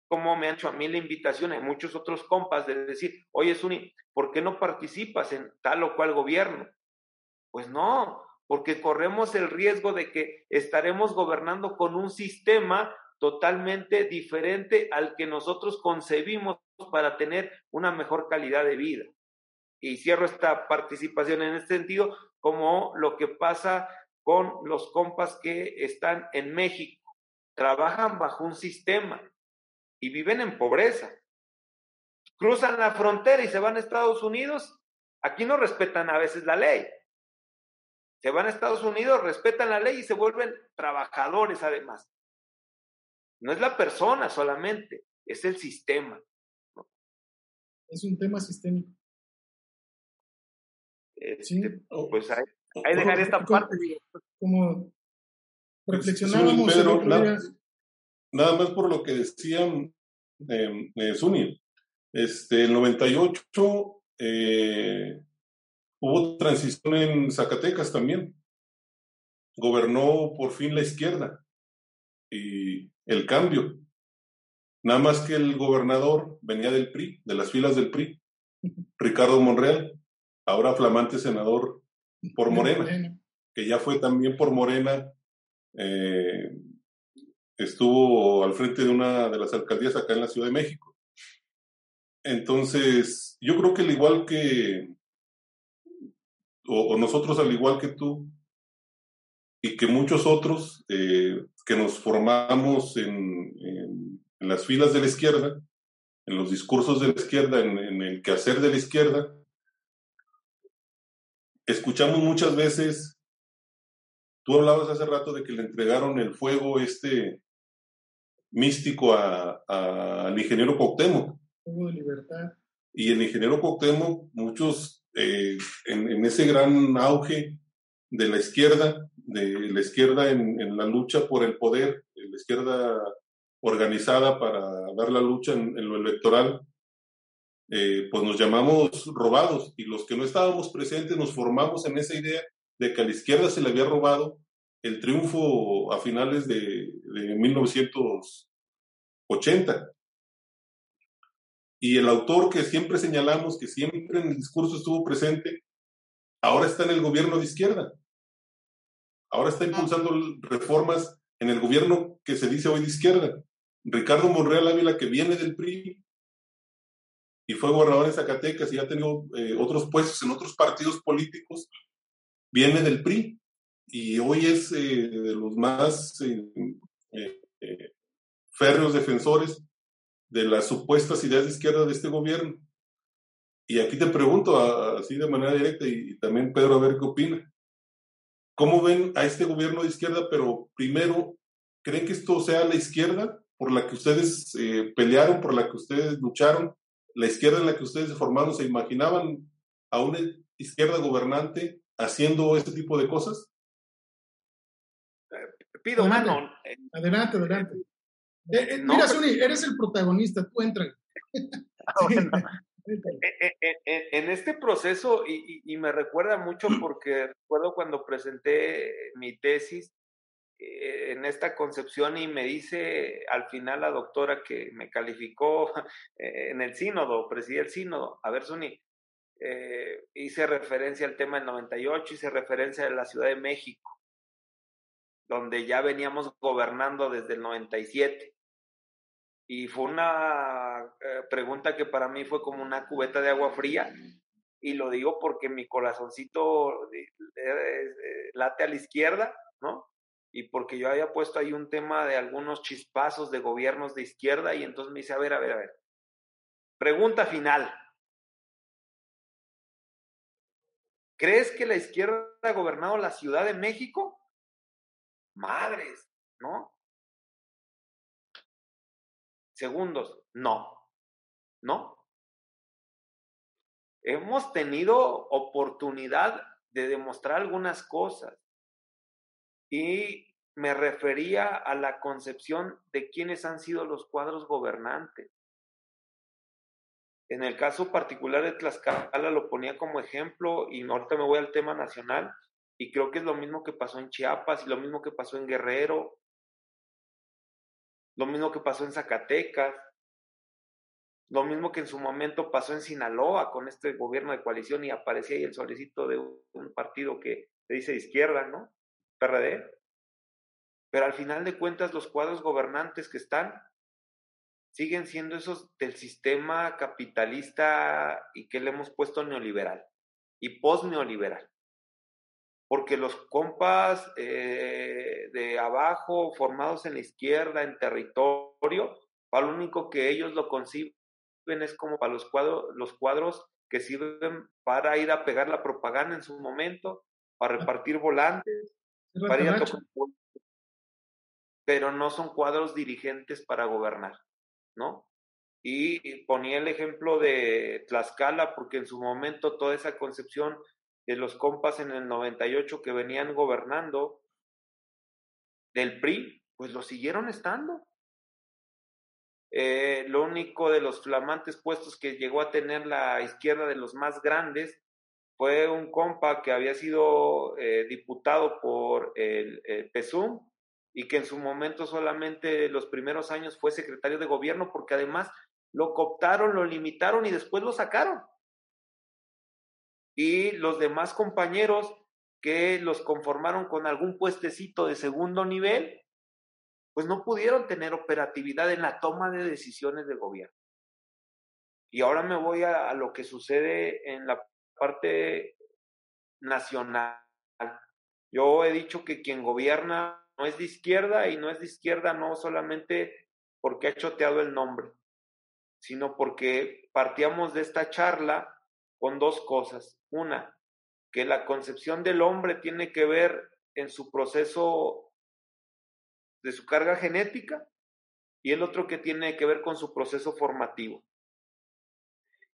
como me han hecho a mí la invitación, hay muchos otros compas de decir, oye Suni, ¿por qué no participas en tal o cual gobierno? Pues no, porque corremos el riesgo de que estaremos gobernando con un sistema totalmente diferente al que nosotros concebimos para tener una mejor calidad de vida. Y cierro esta participación en este sentido como lo que pasa con los compas que están en México. trabajan bajo un sistema y viven en pobreza. Cruzan la frontera y se van a Estados Unidos. Aquí no respetan a veces la ley. Se van a Estados Unidos, respetan la ley y se vuelven trabajadores además. No es la persona solamente, es el sistema. Es un tema sistémico. Este, pues hay, hay dejar esta parte. Como reflexionábamos. Pedro, nada, más por lo que decían eh, eh Este, el 98 eh, hubo transición en Zacatecas también. Gobernó por fin la izquierda y el cambio. Nada más que el gobernador venía del PRI, de las filas del PRI, Ricardo Monreal, ahora flamante senador por Morena, que ya fue también por Morena, eh, estuvo al frente de una de las alcaldías acá en la Ciudad de México. Entonces, yo creo que al igual que, o, nosotros al igual que tú, y que muchos otros eh, que nos formamos en, en las filas de la izquierda, en los discursos de la izquierda, en, el quehacer de la izquierda, escuchamos muchas veces, tú hablabas hace rato de que le entregaron el fuego este místico al ingeniero Cuauhtémoc. Fuego de libertad. Y el ingeniero Cuauhtémoc, muchos eh, en, ese gran auge de la izquierda, de la izquierda en, en, la lucha por el poder, la izquierda organizada para dar la lucha en, lo electoral, eh, pues nos llamamos robados y los que no estábamos presentes nos formamos en esa idea de que a la izquierda se le había robado el triunfo a finales de, de 1980. Y el autor que siempre señalamos, que siempre en el discurso estuvo presente, ahora está en el gobierno de izquierda. Ahora está impulsando reformas en el gobierno que se dice hoy de izquierda. Ricardo Monreal Ávila, que viene del PRI y fue gobernador en Zacatecas y ha tenido eh, otros puestos en otros partidos políticos, viene del PRI y hoy es eh, de los más eh, férreos defensores de las supuestas ideas de izquierda de este gobierno. Y aquí te pregunto, así de manera directa, y, y también Pedro, a ver qué opina. ¿Cómo ven a este gobierno de izquierda? Pero primero, ¿creen que esto sea la izquierda por la que ustedes eh, pelearon, por la que ustedes lucharon, la izquierda en la que ustedes se formaron, ¿se imaginaban a una izquierda gobernante haciendo este tipo de cosas? Pido mano. Adelante, adelante. Eh, eh, mira, Suni, eres el protagonista, tú entra. Ah, en, este proceso, y, me recuerda mucho porque recuerdo cuando presenté mi tesis, eh, en esta concepción y me dice al final la doctora que me calificó en el sínodo, presidí el sínodo, a ver, Suni, eh, hice referencia al tema del 98, hice referencia a la Ciudad de México, donde ya veníamos gobernando desde el 97. Y fue una eh, pregunta que para mí fue como una cubeta de agua fría. Y lo digo porque mi corazoncito late a la izquierda, ¿no? y porque yo había puesto ahí un tema de algunos chispazos de gobiernos de izquierda y entonces me dice, a ver, a ver, a ver. Pregunta final. ¿Crees que la izquierda ha gobernado la Ciudad de México? Madres, ¿no? Segundos, no, no. Hemos tenido oportunidad de demostrar algunas cosas y me refería a la concepción de quiénes han sido los cuadros gobernantes. En el caso particular de Tlaxcala lo ponía como ejemplo y ahorita me voy al tema nacional y creo que es lo mismo que pasó en Chiapas y lo mismo que pasó en Guerrero, lo mismo que pasó en Zacatecas, lo mismo que en su momento pasó en Sinaloa con este gobierno de coalición y aparecía ahí el solicito de un partido que se dice de izquierda, ¿no? PRD. Pero al final de cuentas los cuadros gobernantes que están siguen siendo esos del sistema capitalista y que le hemos puesto neoliberal y post-neoliberal. Porque los compas eh, de abajo, formados en la izquierda, en territorio, para lo único que ellos lo conciben es como para los cuadros, los cuadros que sirven para ir a pegar la propaganda en su momento, para repartir volantes, para ir a tocar pero no son cuadros dirigentes para gobernar, ¿no? Y ponía el ejemplo de Tlaxcala, porque en su momento toda esa concepción de los compas en el 98 que venían gobernando del PRI, pues lo siguieron estando. Eh, lo único de los flamantes puestos que llegó a tener la izquierda de los más grandes fue un compa que había sido eh, diputado por el, el PESUM y que en su momento solamente los primeros años fue secretario de gobierno porque además lo cooptaron, lo limitaron y después lo sacaron. Y los demás compañeros que los conformaron con algún puestecito de segundo nivel, pues no pudieron tener operatividad en la toma de decisiones de gobierno. Y ahora me voy a, a lo que sucede en la parte nacional. Yo he dicho que quien gobierna no es de izquierda y no es de izquierda no solamente porque ha choteado el nombre, sino porque partíamos de esta charla con dos cosas. Una, que la concepción del hombre tiene que ver en su proceso de su carga genética y el otro que tiene que ver con su proceso formativo.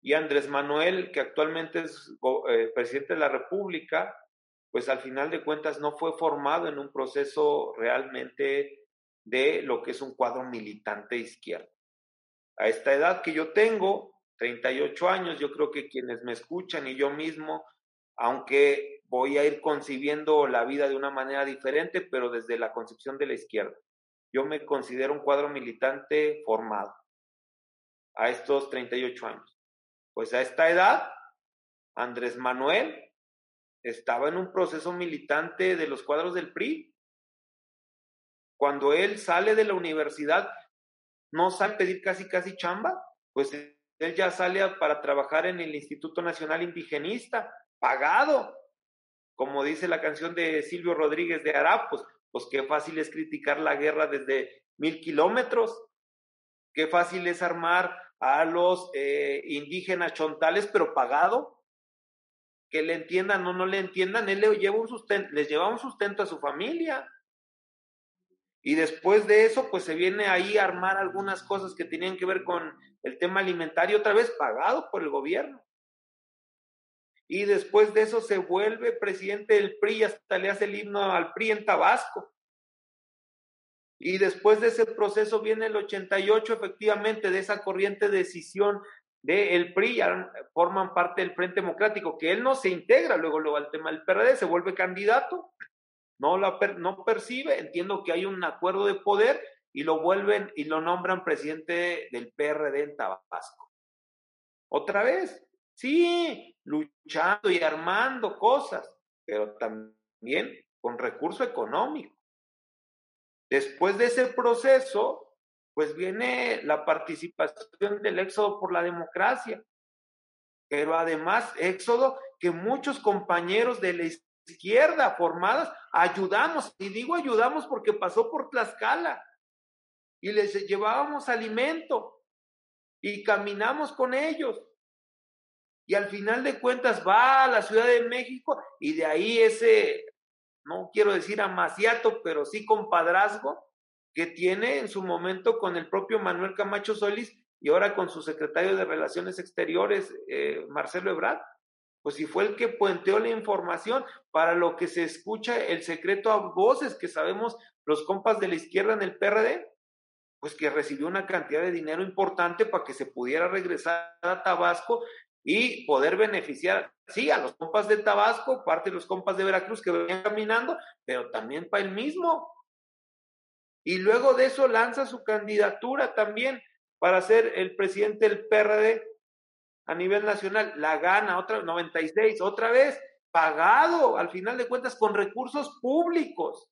Y Andrés Manuel, que actualmente es eh, presidente de la República, pues al final de cuentas no fue formado en un proceso realmente de lo que es un cuadro militante izquierdo. A esta edad que yo tengo, 38 años, yo creo que quienes me escuchan y yo mismo, aunque voy a ir concibiendo la vida de una manera diferente, pero desde la concepción de la izquierda. Yo me considero un cuadro militante formado a estos 38 años. Pues a esta edad, Andrés Manuel estaba en un proceso militante de los cuadros del PRI. Cuando él sale de la universidad, no sale a pedir casi casi chamba, pues él ya sale para trabajar en el Instituto Nacional Indigenista, pagado. Como dice la canción de Silvio Rodríguez de Arap, pues, pues qué fácil es criticar la guerra desde mil kilómetros, qué fácil es armar a los eh, indígenas chontales, pero pagado que le entiendan o no le entiendan, él le lleva un sustento, les lleva un sustento a su familia. Y después de eso, pues se viene ahí a armar algunas cosas que tenían que ver con el tema alimentario, otra vez pagado por el gobierno. Y después de eso se vuelve presidente del PRI, hasta le hace el himno al PRI en Tabasco. Y después de ese proceso viene el 88, efectivamente, de esa corriente de decisión del PRI, ya forman parte del Frente Democrático, que él no se integra luego, luego al tema del PRD, se vuelve candidato, no, no percibe, entiendo que hay un acuerdo de poder y lo vuelven y lo nombran presidente del PRD en Tabasco. Otra vez, sí, luchando y armando cosas, pero también con recurso económico. Después de ese proceso, pues viene la participación del éxodo por la democracia. Pero además, éxodo que muchos compañeros de la izquierda formadas ayudamos, y digo ayudamos porque pasó por Tlaxcala, y les llevábamos alimento, y caminamos con ellos. Y al final de cuentas va a la Ciudad de México y de ahí ese, no quiero decir amaciato, pero sí compadrazgo, que tiene en su momento con el propio Manuel Camacho Solís y ahora con su secretario de Relaciones Exteriores, eh, Marcelo Ebrard, pues si fue el que puenteó la información para lo que se escucha el secreto a voces que sabemos los compas de la izquierda en el PRD, pues que recibió una cantidad de dinero importante para que se pudiera regresar a Tabasco y poder beneficiar, sí, a los compas de Tabasco, parte de los compas de Veracruz que venían caminando, pero también para él mismo. Y luego de eso lanza su candidatura también para ser el presidente del PRD a nivel nacional. La gana otra 96, otra vez pagado al final de cuentas con recursos públicos.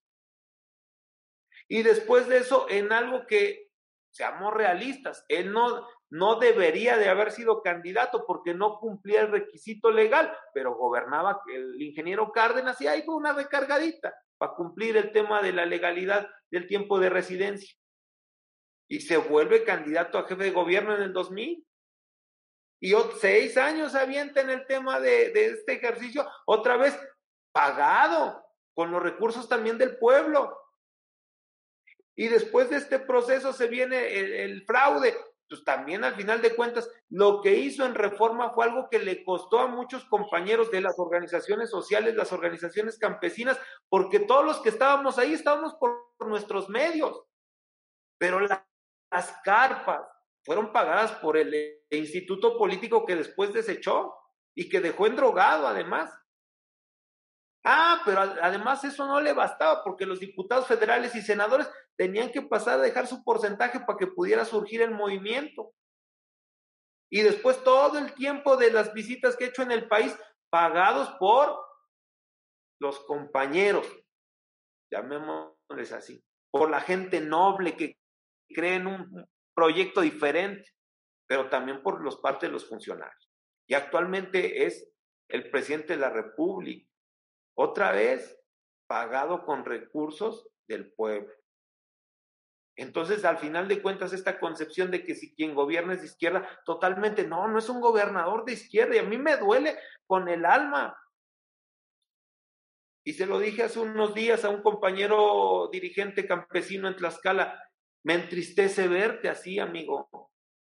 Y después de eso en algo que seamos realistas, él no no debería de haber sido candidato porque no cumplía el requisito legal, pero gobernaba el ingeniero Cárdenas y ahí fue una recargadita para cumplir el tema de la legalidad del tiempo de residencia. Y se vuelve candidato a jefe de gobierno en el 2000. Y seis años avienta en el tema de, este ejercicio, otra vez pagado con los recursos también del pueblo. Y después de este proceso se viene el fraude, pues también al final de cuentas, lo que hizo en reforma fue algo que le costó a muchos compañeros de las organizaciones sociales, las organizaciones campesinas, porque todos los que estábamos ahí estábamos por nuestros medios, pero las carpas fueron pagadas por el instituto político que después desechó y que dejó endrogado además. Ah, pero además eso no le bastaba porque los diputados federales y senadores tenían que pasar a dejar su porcentaje para que pudiera surgir el movimiento. Y después todo el tiempo de las visitas que he hecho en el país pagados por los compañeros, llamémosles así, por la gente noble que cree en un proyecto diferente, pero también por los partes de los funcionarios. Y actualmente es el presidente de la República otra vez pagado con recursos del pueblo. Entonces, al final de cuentas, esta concepción de que si quien gobierna es de izquierda, totalmente, no, no es un gobernador de izquierda y a mí me duele con el alma. Y se lo dije hace unos días a un compañero dirigente campesino en Tlaxcala, me entristece verte así, amigo.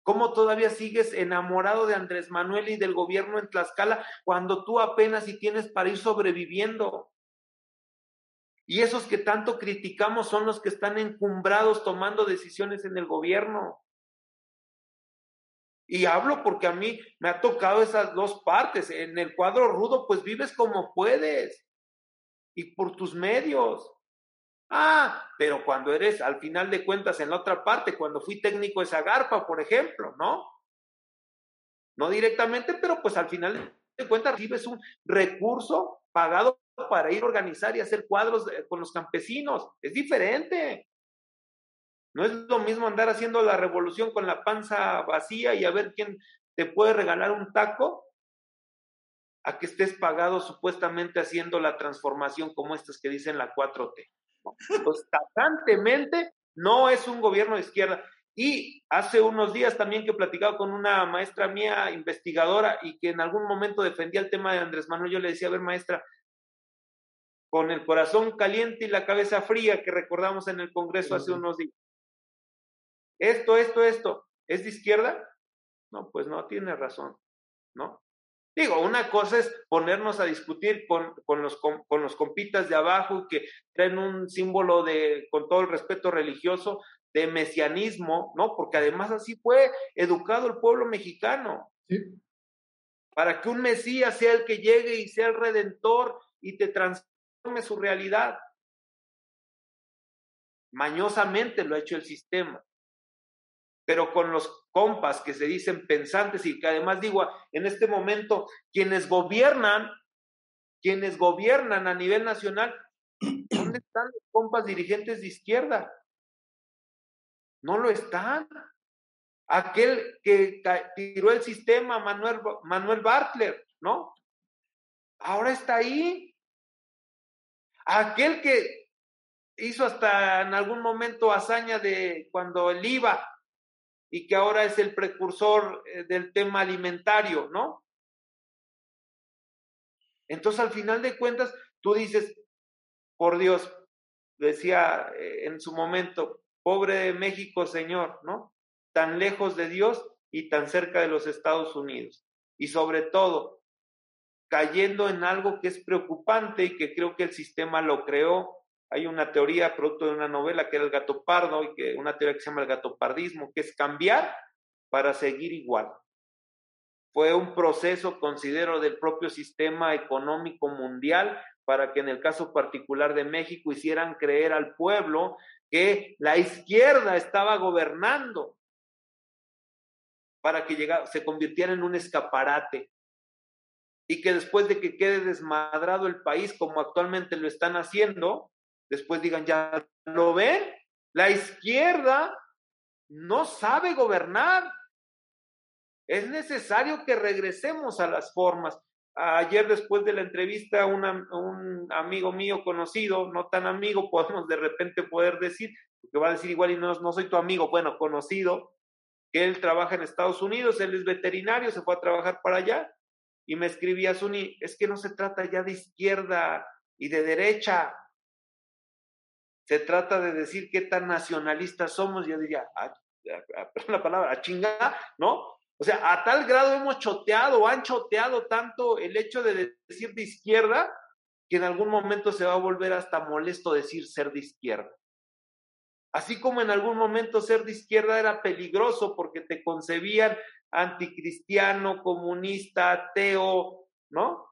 ¿Cómo todavía sigues enamorado de Andrés Manuel y del gobierno en Tlaxcala cuando tú apenas si tienes para ir sobreviviendo? Y esos que tanto criticamos son los que están encumbrados tomando decisiones en el gobierno. Y hablo porque a mí me ha tocado esas dos partes. En el cuadro rudo, pues vives como puedes y por tus medios. Ah, pero cuando eres, al final de cuentas, en la otra parte, cuando fui técnico de Zagarpa, por ejemplo, ¿no? No directamente, pero pues al final de cuentas recibes un recurso pagado para ir a organizar y hacer cuadros con los campesinos. Es diferente. No es lo mismo andar haciendo la revolución con la panza vacía y a ver quién te puede regalar un taco a que estés pagado supuestamente haciendo la transformación como estas que dicen la 4T. Tajantemente no es un gobierno de izquierda. Y hace unos días también que he platicado con una maestra mía, investigadora, y que en algún momento defendía el tema de Andrés Manuel, yo le decía, a ver, maestra, con el corazón caliente y la cabeza fría que recordamos en el Congreso hace unos días. Esto, esto, esto, ¿es de izquierda? No, pues no, tiene razón, ¿no? Digo, una cosa es ponernos a discutir con, con, los, con, los compitas de abajo que traen un símbolo de, con todo el respeto religioso, de mesianismo, ¿no? Porque además así fue educado el pueblo mexicano. Para que un Mesías sea el que llegue y sea el redentor y te transforme su realidad. Mañosamente lo ha hecho el sistema pero con los compas que se dicen pensantes y que además digo, en este momento, quienes gobiernan, quienes gobiernan a nivel nacional, ¿dónde están los compas dirigentes de izquierda? No lo están. Aquel que tiró el sistema, Manuel, Manuel Bartler, ¿no? Ahora está ahí. Aquel que hizo hasta en algún momento hazaña de cuando el IVA y que ahora es el precursor eh, del tema alimentario, ¿no? Entonces, al final de cuentas, tú dices, por Dios, decía eh, en su momento, pobre de México, Señor, ¿no? Tan lejos de Dios y tan cerca de los Estados Unidos. Y sobre todo, cayendo en algo que es preocupante y que creo que el sistema lo creó hay una teoría producto de una novela que era el gato pardo y que una teoría que se llama el gatopardismo, que es cambiar para seguir igual. Fue un proceso, considero, del propio sistema económico mundial para que en el caso particular de México hicieran creer al pueblo que la izquierda estaba gobernando para que llegara, se convirtiera en un escaparate y que después de que quede desmadrado el país como actualmente lo están haciendo, después digan, ya lo ven, la izquierda no sabe gobernar. Es necesario que regresemos a las formas. Ayer después de la entrevista, un amigo mío conocido, no tan amigo, podemos de repente poder decir, que va a decir igual y no, no soy tu amigo, bueno, conocido, que él trabaja en Estados Unidos, él es veterinario, se fue a trabajar para allá y me escribía, Suni, es que no se trata ya de izquierda y de derecha, se trata de decir qué tan nacionalistas somos, yo diría, a, la palabra, a chingar, ¿no? O sea, a tal grado hemos choteado, han choteado tanto el hecho de decir de izquierda, que en algún momento se va a volver hasta molesto decir ser de izquierda. Así como en algún momento ser de izquierda era peligroso porque te concebían anticristiano, comunista, ateo, ¿no?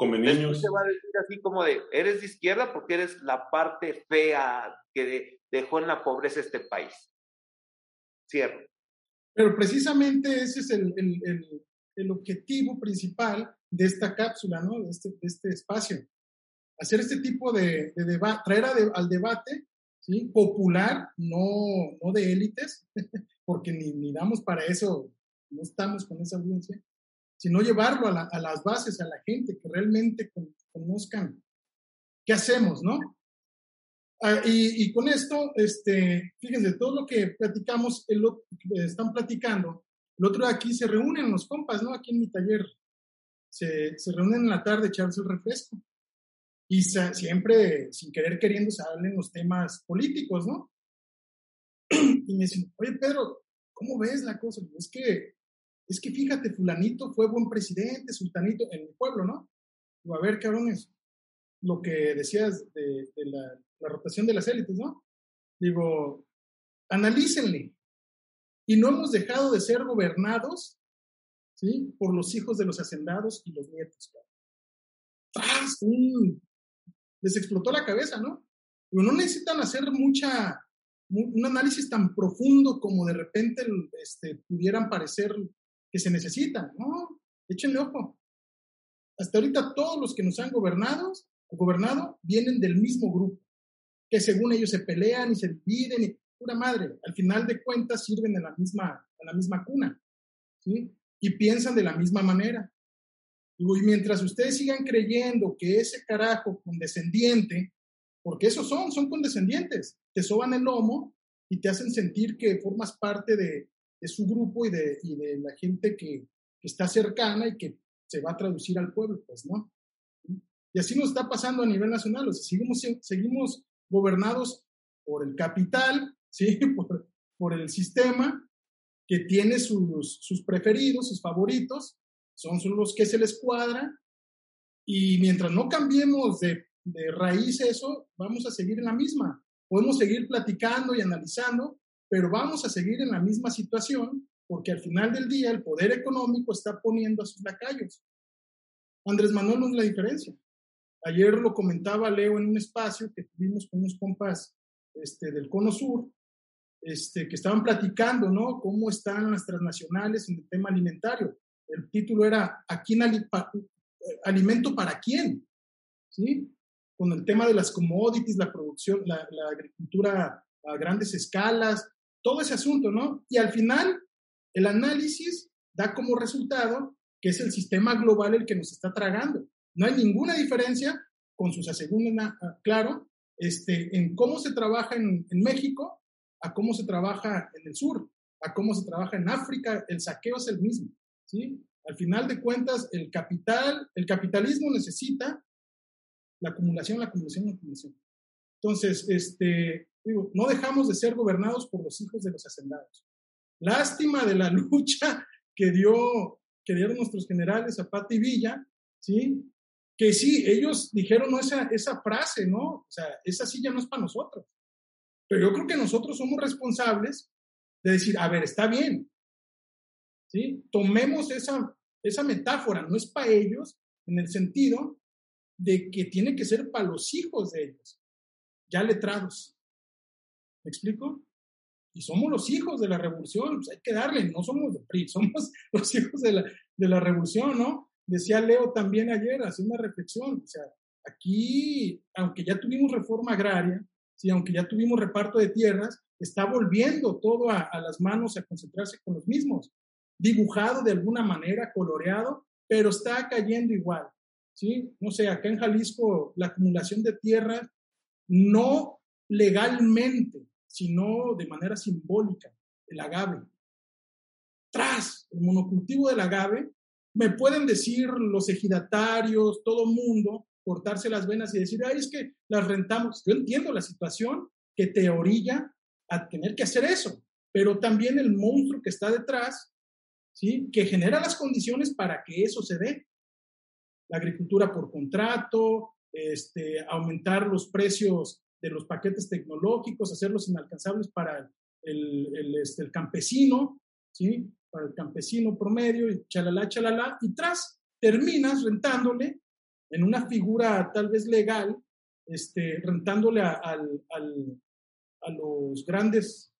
Niños. se va a decir así como de, eres de izquierda porque eres la parte fea que dejó en la pobreza este país. Cierto. Pero precisamente ese es el, el, objetivo principal de esta cápsula, ¿no? De este, este espacio. Hacer este tipo de, de debate, traer al debate, ¿sí? Popular, no, no de élites, porque ni, ni damos para eso, no estamos con esa audiencia, sino llevarlo a, a las bases, a la gente, que realmente conozcan qué hacemos, ¿no? Ah, y, con esto, este, fíjense, todo lo que platicamos, el, están platicando, el otro de aquí se reúnen los compas, ¿no? Aquí en mi taller, se, se reúnen en la tarde, echarse el refresco. Y siempre, sin querer queriendo, se hablan los temas políticos, ¿no? Y me dicen, oye, Pedro, ¿cómo ves la cosa? Es que, es que fíjate, fulanito fue buen presidente, sultanito, en el pueblo, ¿no? Digo, a ver, cabrones, lo que decías de, la, rotación de las élites, ¿no? Digo, analícenle. Y no hemos dejado de ser gobernados, ¿sí? Por los hijos de los hacendados y los nietos. ¡Tras! Les explotó la cabeza, ¿no? Pero no necesitan hacer mucha, un análisis tan profundo como de repente este, pudieran parecer que se necesitan, ¿no? Échenle ojo. Hasta ahorita todos los que nos han gobernado, gobernado vienen del mismo grupo que según ellos se pelean y se dividen y pura madre, al final de cuentas sirven en la misma, en la misma cuna, ¿sí? Y piensan de la misma manera. Y mientras ustedes sigan creyendo que ese carajo condescendiente, porque esos son, son condescendientes, te soban el lomo y te hacen sentir que formas parte de, de su grupo y de, y de la gente que, que, está cercana y que se va a traducir al pueblo, pues no. Y así nos está pasando a nivel nacional, o sea, seguimos, seguimos gobernados por el capital, ¿sí? por, por el sistema, que tiene sus, sus preferidos, sus favoritos, son, los que se les cuadra, y mientras no cambiemos de, de raíz eso, vamos a seguir en la misma. Podemos seguir platicando y analizando, pero vamos a seguir en la misma situación porque al final del día el poder económico está poniendo a sus lacayos. Andrés Manuel no es la diferencia. Ayer lo comentaba Leo en un espacio que tuvimos con unos compas este, del Cono Sur, este, que estaban platicando, ¿no? Cómo están las transnacionales en el tema alimentario. El título era ¿A quién alimento para quién? ¿Sí? Con el tema de las commodities, la producción, la, la agricultura a grandes escalas, todo ese asunto, ¿no? Y al final, el análisis da como resultado que es el sistema global el que nos está tragando. No hay ninguna diferencia, con sus aseguran ah, claro, este, en cómo se trabaja en, México a cómo se trabaja en el sur, a cómo se trabaja en África, el saqueo es el mismo, ¿sí? Al final de cuentas, el capital, el capitalismo necesita la acumulación, la acumulación, la acumulación. Entonces, este, digo, no dejamos de ser gobernados por los hijos de los hacendados. Lástima de la lucha que dio, que dieron nuestros generales Zapata y Villa, ¿sí? que sí, ellos dijeron esa, esa frase, ¿no? O sea, esa silla no es para nosotros. Pero yo creo que nosotros somos responsables de decir, a ver, está bien, ¿sí? Tomemos esa, esa metáfora, no es para ellos en el sentido de que tiene que ser para los hijos de ellos, ya letrados. ¿Me explico? Y somos los hijos de la revolución, pues hay que darle, no somos de PRI, somos los hijos de la, de la revolución, ¿no? Decía Leo también ayer, hace una reflexión, o sea, aquí, aunque ya tuvimos reforma agraria, sí, aunque ya tuvimos reparto de tierras, está volviendo todo a, las manos a concentrarse con los mismos. dibujado de alguna manera, coloreado, pero está cayendo igual. ¿sí? No sé, acá en Jalisco la acumulación de tierra no legalmente, sino de manera simbólica, el agave. Tras el monocultivo del agave, me pueden decir los ejidatarios, todo mundo, cortarse las venas y decir, ay, es que las rentamos. Yo entiendo la situación que te orilla a tener que hacer eso, pero también el monstruo que está detrás, ¿sí? que genera las condiciones para que eso se dé. La agricultura por contrato, este, aumentar los precios de los paquetes tecnológicos, hacerlos inalcanzables para el, el, este, el campesino, ¿sí? para el campesino promedio, y chalala, chalala, y tras terminas rentándole en una figura tal vez legal, este, rentándole a, a los grandes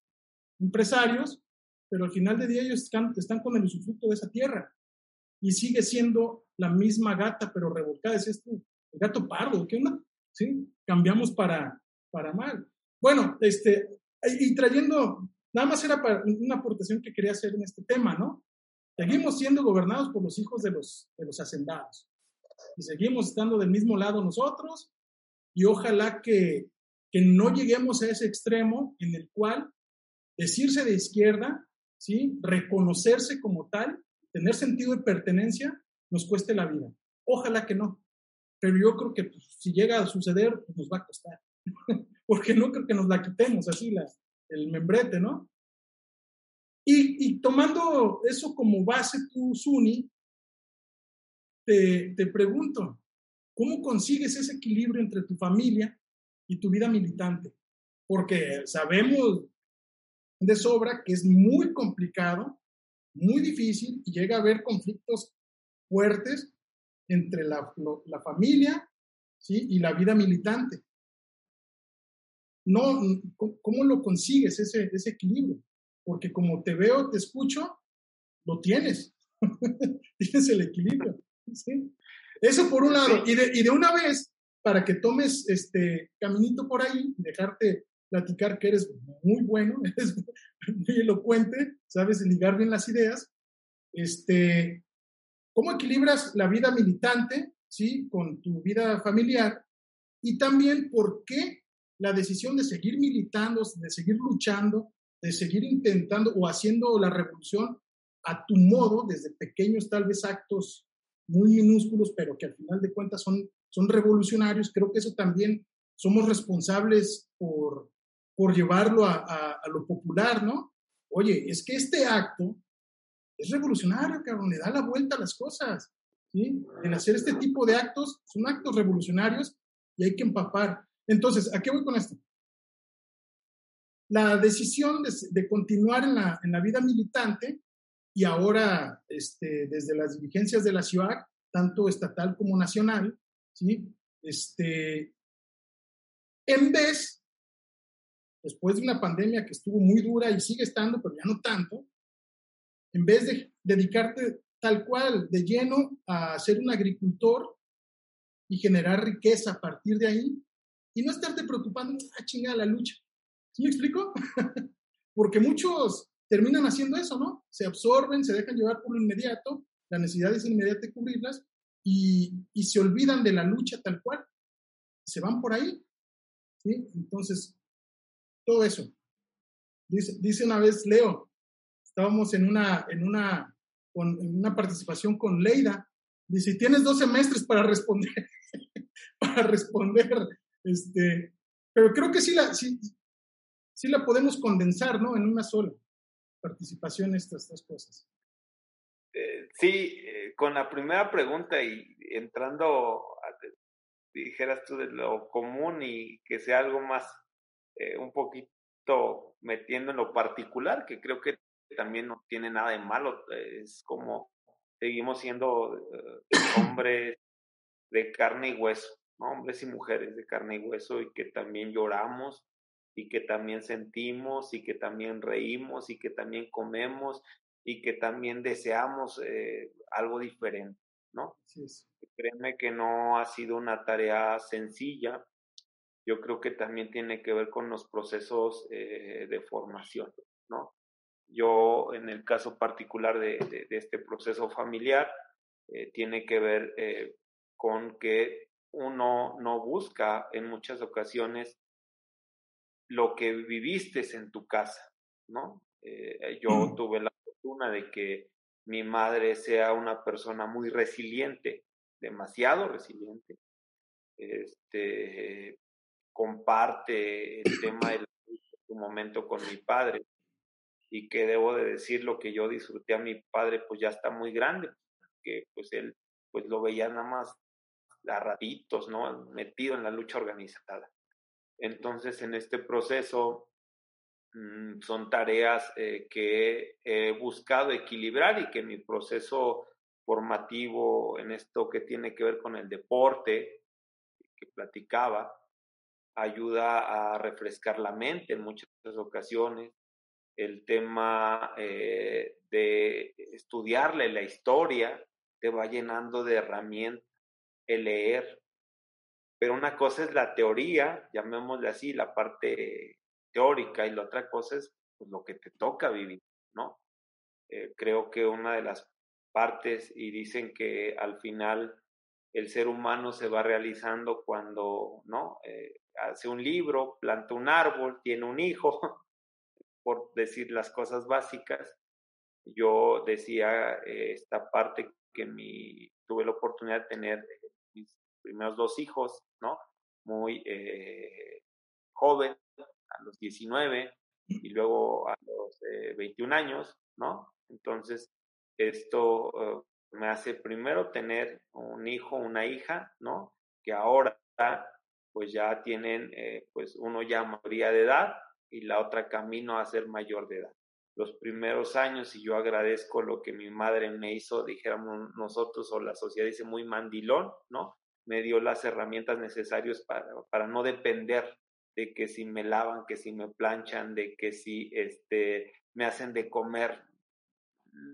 empresarios, pero al final de día ellos están, están con el usufructo de esa tierra y sigue siendo la misma gata, pero revolcada. Es esto, el gato pardo, ¿qué onda? ¿Sí? Cambiamos para, para mal. Bueno, este, y trayendo, nada más era para una aportación que quería hacer en este tema, ¿no? Seguimos siendo gobernados por los hijos de los, de los hacendados y seguimos estando del mismo lado nosotros y ojalá que, que no lleguemos a ese extremo en el cual decirse de izquierda, ¿sí? reconocerse como tal, tener sentido de pertenencia, nos cueste la vida. Ojalá que no. Pero yo creo que pues, si llega a suceder, pues, nos va a costar. Porque no creo que nos la quitemos así, el membrete, ¿no? Y, tomando eso como base tu Suni, te, te pregunto, ¿cómo consigues ese equilibrio entre tu familia y tu vida militante? Porque sabemos de sobra que es muy complicado, muy difícil y llega a haber conflictos fuertes entre la, la familia ¿sí? y la vida militante. No, ¿Cómo lo consigues ese, ese equilibrio? Porque como te veo, te escucho, lo tienes. tienes el equilibrio. ¿sí? Eso por un lado. Y de, y de una vez, para que tomes este caminito por ahí y dejarte platicar que eres muy bueno, eres muy elocuente, sabes ligar bien las ideas. Este, ¿Cómo equilibras la vida militante ¿sí? con tu vida familiar? Y también, ¿por qué la decisión de seguir militando, de seguir luchando, de seguir intentando o haciendo la revolución a tu modo, desde pequeños tal vez actos muy minúsculos, pero que al final de cuentas son, son revolucionarios? Creo que eso también somos responsables por, por llevarlo a, lo popular, ¿no? Oye, es que este acto es revolucionario, cabrón, le da la vuelta a las cosas, ¿sí? En hacer este tipo de actos, son actos revolucionarios y hay que empapar. Entonces, ¿a qué voy con esto? La decisión de, continuar en la, en la, vida militante y ahora este, desde las dirigencias de la ciudad, tanto estatal como nacional, ¿sí? Este, en vez después de una pandemia que estuvo muy dura y sigue estando, pero ya no tanto, en vez de dedicarte tal cual de lleno a ser un agricultor y generar riqueza a partir de ahí, y no estarte preocupando, ah, chingada la lucha. ¿Sí me explico? Porque muchos terminan haciendo eso, ¿no? Se absorben, se dejan llevar por lo inmediato, la necesidad es inmediata de cubrirlas y, y se olvidan de la lucha tal cual. Se van por ahí. ¿sí? Entonces, todo eso. Dice, dice una vez Leo, estábamos en una, en una, con, en una participación con Leida, dice, tienes dos semestres para responder, para responder, este, pero creo que sí la, sí, sí la podemos condensar, ¿no? En una sola participación estas, estas cosas. Eh, sí, eh, con la primera pregunta y entrando, dijeras tú de lo común y que sea algo más eh, un poquito metiendo en lo particular, que creo que también no tiene nada de malo, es como seguimos siendo hombres de carne y hueso, hombres y mujeres de carne y hueso y que también lloramos y que también sentimos y que también reímos y que también comemos y que también deseamos eh, algo diferente, ¿no? Créeme que no ha sido una tarea sencilla, yo creo que también tiene que ver con los procesos eh, de formación, ¿no? Yo, en el caso particular de, este proceso familiar, eh, tiene que ver eh, con que uno no busca en muchas ocasiones lo que viviste en tu casa, ¿no? Eh, yo mm. tuve la fortuna de que mi madre sea una persona muy resiliente, demasiado resiliente. Este, comparte el tema de su momento con mi padre y que debo de decir lo que yo disfruté a mi padre pues ya está muy grande que pues él pues lo veía nada más a ratitos no metido en la lucha organizada entonces en este proceso mm, son tareas eh, que he buscado equilibrar y que mi proceso formativo en esto que tiene que ver con el deporte que platicaba ayuda a refrescar la mente en muchas ocasiones. El tema eh, de estudiarle la historia te va llenando de herramientas, el leer. Pero una cosa es la teoría, llamémosle así, la parte teórica, y la otra cosa es pues, lo que te toca vivir, ¿no? Eh, creo que una de las partes, y dicen que al final el ser humano se va realizando cuando, ¿no? Eh, hace un libro, planta un árbol, tiene un hijo, por decir las cosas básicas. Yo decía eh, esta parte que mi, tuve la oportunidad de tener mis primeros dos hijos, ¿no? Muy eh, joven, a los 19 y luego a los 21 años, ¿no? Entonces, esto me hace primero tener un hijo, una hija, ¿no? Que ahora pues ya tienen, eh, pues uno ya mayoría de edad y la otra camino a ser mayor de edad. Los primeros años, y yo agradezco lo que mi madre me hizo, dijéramos nosotros o la sociedad dice muy mandilón, ¿no? Me dio las herramientas necesarias para, para no depender de que si me lavan, que si me planchan, de que si este, me hacen de comer.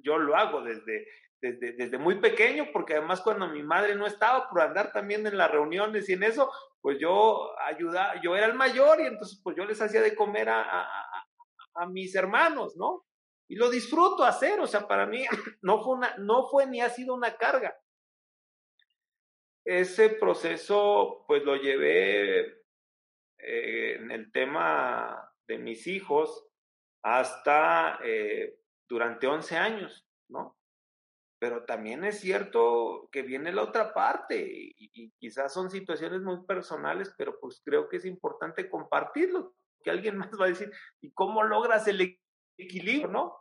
Yo lo hago desde, desde, desde muy pequeño, porque además cuando mi madre no estaba por andar también en las reuniones y en eso, pues yo ayudaba, yo era el mayor y entonces pues yo les hacía de comer a, a, a, mis hermanos, ¿no? Y lo disfruto hacer, o sea, para mí no fue, ni ha sido una carga. Ese proceso pues lo llevé eh, en el tema de mis hijos hasta eh, durante 11 años, ¿no? pero también es cierto que viene la otra parte y, quizás son situaciones muy personales, pero pues creo que es importante compartirlo, que alguien más va a decir, ¿y cómo logras el equilibrio, no?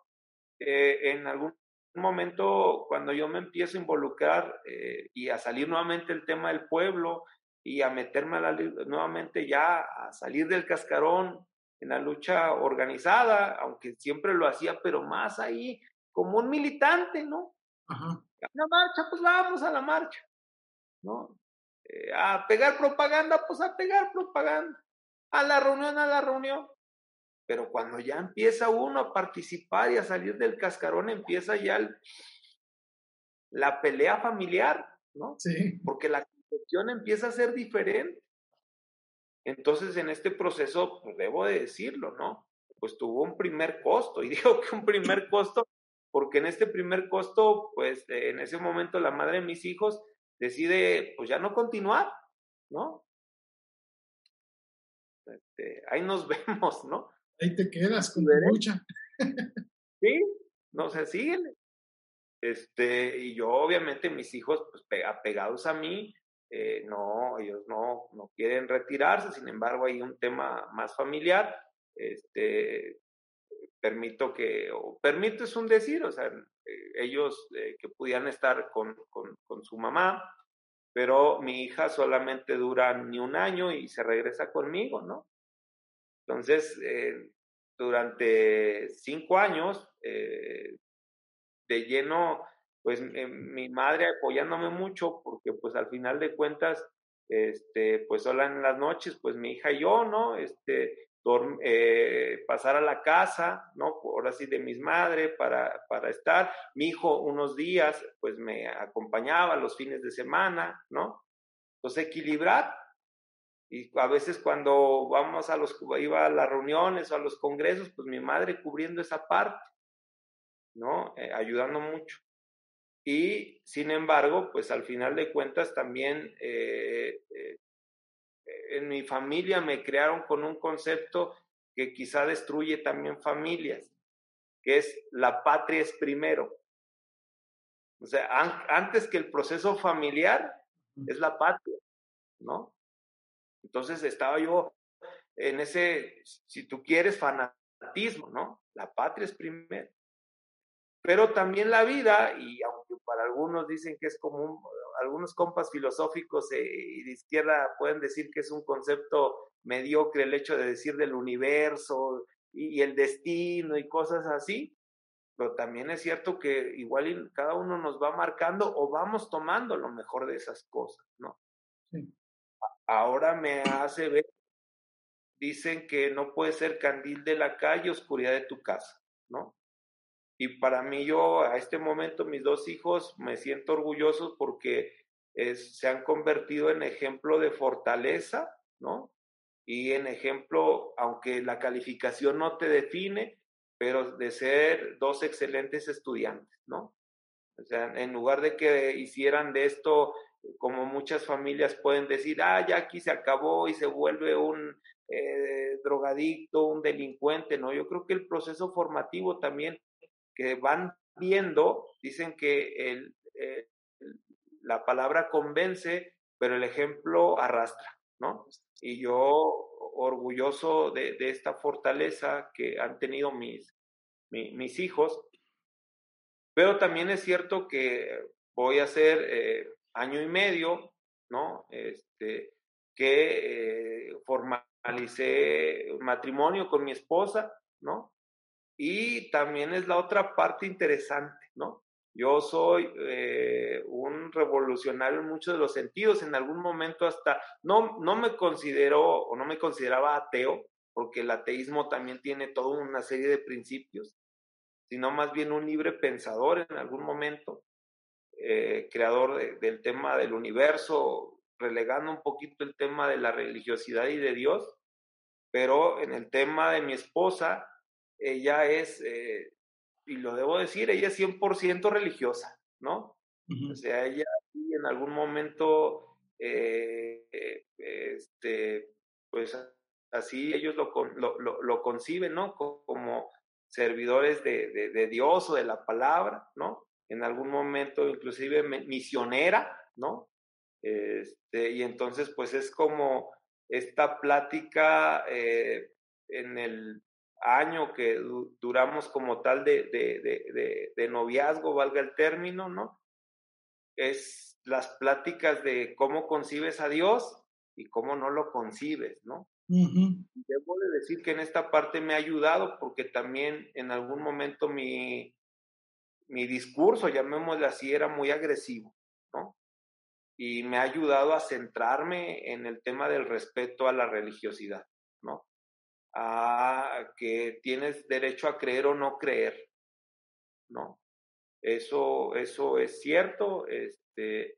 Eh, en algún momento, cuando yo me empiezo a involucrar eh, y a salir nuevamente el tema del pueblo y a meterme a la, nuevamente ya a salir del cascarón en la lucha organizada, aunque siempre lo hacía, pero más ahí como un militante, ¿no? Ajá. La marcha, pues vamos a la marcha, ¿no? Eh, a pegar propaganda, pues a pegar propaganda. A la reunión, a la reunión. Pero cuando ya empieza uno a participar y a salir del cascarón, empieza ya la pelea familiar, ¿no? Sí. Porque la concepción empieza a ser diferente. Entonces, en este proceso, pues debo de decirlo, ¿no? Pues tuvo un primer costo, y digo que un primer costo porque en este primer costo, pues en ese momento la madre de mis hijos decide, pues ya no continuar, ¿no? Este, ahí nos vemos, ¿no? Ahí te quedas con la lucha. sí, no se siguen. Este, y yo obviamente mis hijos, pues apegados a mí, eh, no, ellos no, no quieren retirarse, sin embargo hay un tema más familiar, este, permito que, o permito es un decir, o sea, eh, ellos eh, que pudieran estar con, con, con, su mamá, pero mi hija solamente dura ni un año y se regresa conmigo, ¿no? Entonces, eh, durante cinco años, de lleno, pues mi madre apoyándome mucho, porque pues al final de cuentas, este, pues sola en las noches, pues mi hija y yo, ¿no? Este, eh, pasar a la casa, ¿no? Ahora sí de mis madres para, para estar. Mi hijo unos días, pues me acompañaba los fines de semana, ¿no? Entonces equilibrar. Y a veces cuando vamos a los, iba a las reuniones o a los congresos, pues mi madre cubriendo esa parte, ¿no? Eh, ayudando mucho. Y sin embargo, pues al final de cuentas también eh, eh, en mi familia me crearon con un concepto que quizá destruye también familias, que es la patria es primero. O sea, antes que el proceso familiar es la patria, ¿no? Entonces estaba yo en ese, si tú quieres, fanatismo, ¿no? La patria es primero. Pero también la vida, y aunque para algunos dicen que es como algunos compas filosóficos eh, y de izquierda pueden decir que es un concepto mediocre el hecho de decir del universo y, el destino y cosas así, pero también es cierto que igual cada uno nos va marcando o vamos tomando lo mejor de esas cosas, ¿no? Ahora me hace ver, dicen que no puede ser candil de la calle, oscuridad de tu casa, ¿no? Y para mí yo, a este momento, mis dos hijos, me siento orgulloso porque se han convertido en ejemplo de fortaleza, ¿no? Y en ejemplo, aunque la calificación no te define, pero de ser dos excelentes estudiantes, ¿no? O sea, en lugar de que hicieran de esto, como muchas familias pueden decir, ah, ya aquí se acabó y se vuelve un eh, drogadicto, un delincuente, ¿no? Yo creo que el proceso formativo también que van viendo, dicen que el, la palabra convence, pero el ejemplo arrastra, ¿no? Y yo orgulloso de, esta fortaleza que han tenido mis, mis hijos, pero también es cierto que voy a hacer eh, año y medio, ¿no? Este, que eh, formalicé matrimonio con mi esposa, ¿no? Y también es la otra parte interesante, ¿no? Yo soy eh, un revolucionario en muchos de los sentidos. En algún momento hasta no, no me considero o no me consideraba ateo, porque el ateísmo también tiene toda una serie de principios, sino más bien un libre pensador en algún momento, eh, creador del tema del universo, relegando un poquito el tema de la religiosidad y de Dios, pero en el tema de mi esposa, ella es, eh, y lo debo decir, ella es 100% religiosa, ¿no? O sea, ella en algún momento, eh, este, pues así ellos lo, lo, lo, conciben, ¿no? Como servidores de, de, Dios o de la palabra, ¿no? En algún momento inclusive misionera, ¿no? Este, y entonces pues es como esta plática eh, en el año que duramos como tal de, de, de, noviazgo, valga el término, ¿no? Es las pláticas de cómo concibes a Dios y cómo no lo concibes, ¿no? Debo de decir que en esta parte me ha ayudado porque también en algún momento mi, mi discurso, llamémosle así, era muy agresivo, ¿no? Y me ha ayudado a centrarme en el tema del respeto a la religiosidad, ¿no? a que tienes derecho a creer o no creer, ¿no? Eso, eso es cierto, este,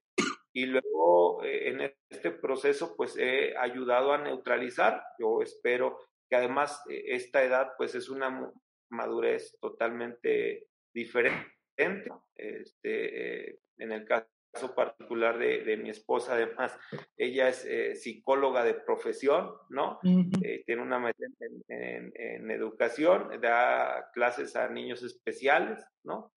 y luego eh, en este proceso pues he ayudado a neutralizar, yo espero que además eh, esta edad pues es una madurez totalmente diferente, este, eh, en el caso particular de, mi esposa, además, ella es eh, psicóloga de profesión, ¿no? Eh, tiene una maestría en, educación, da clases a niños especiales, ¿no?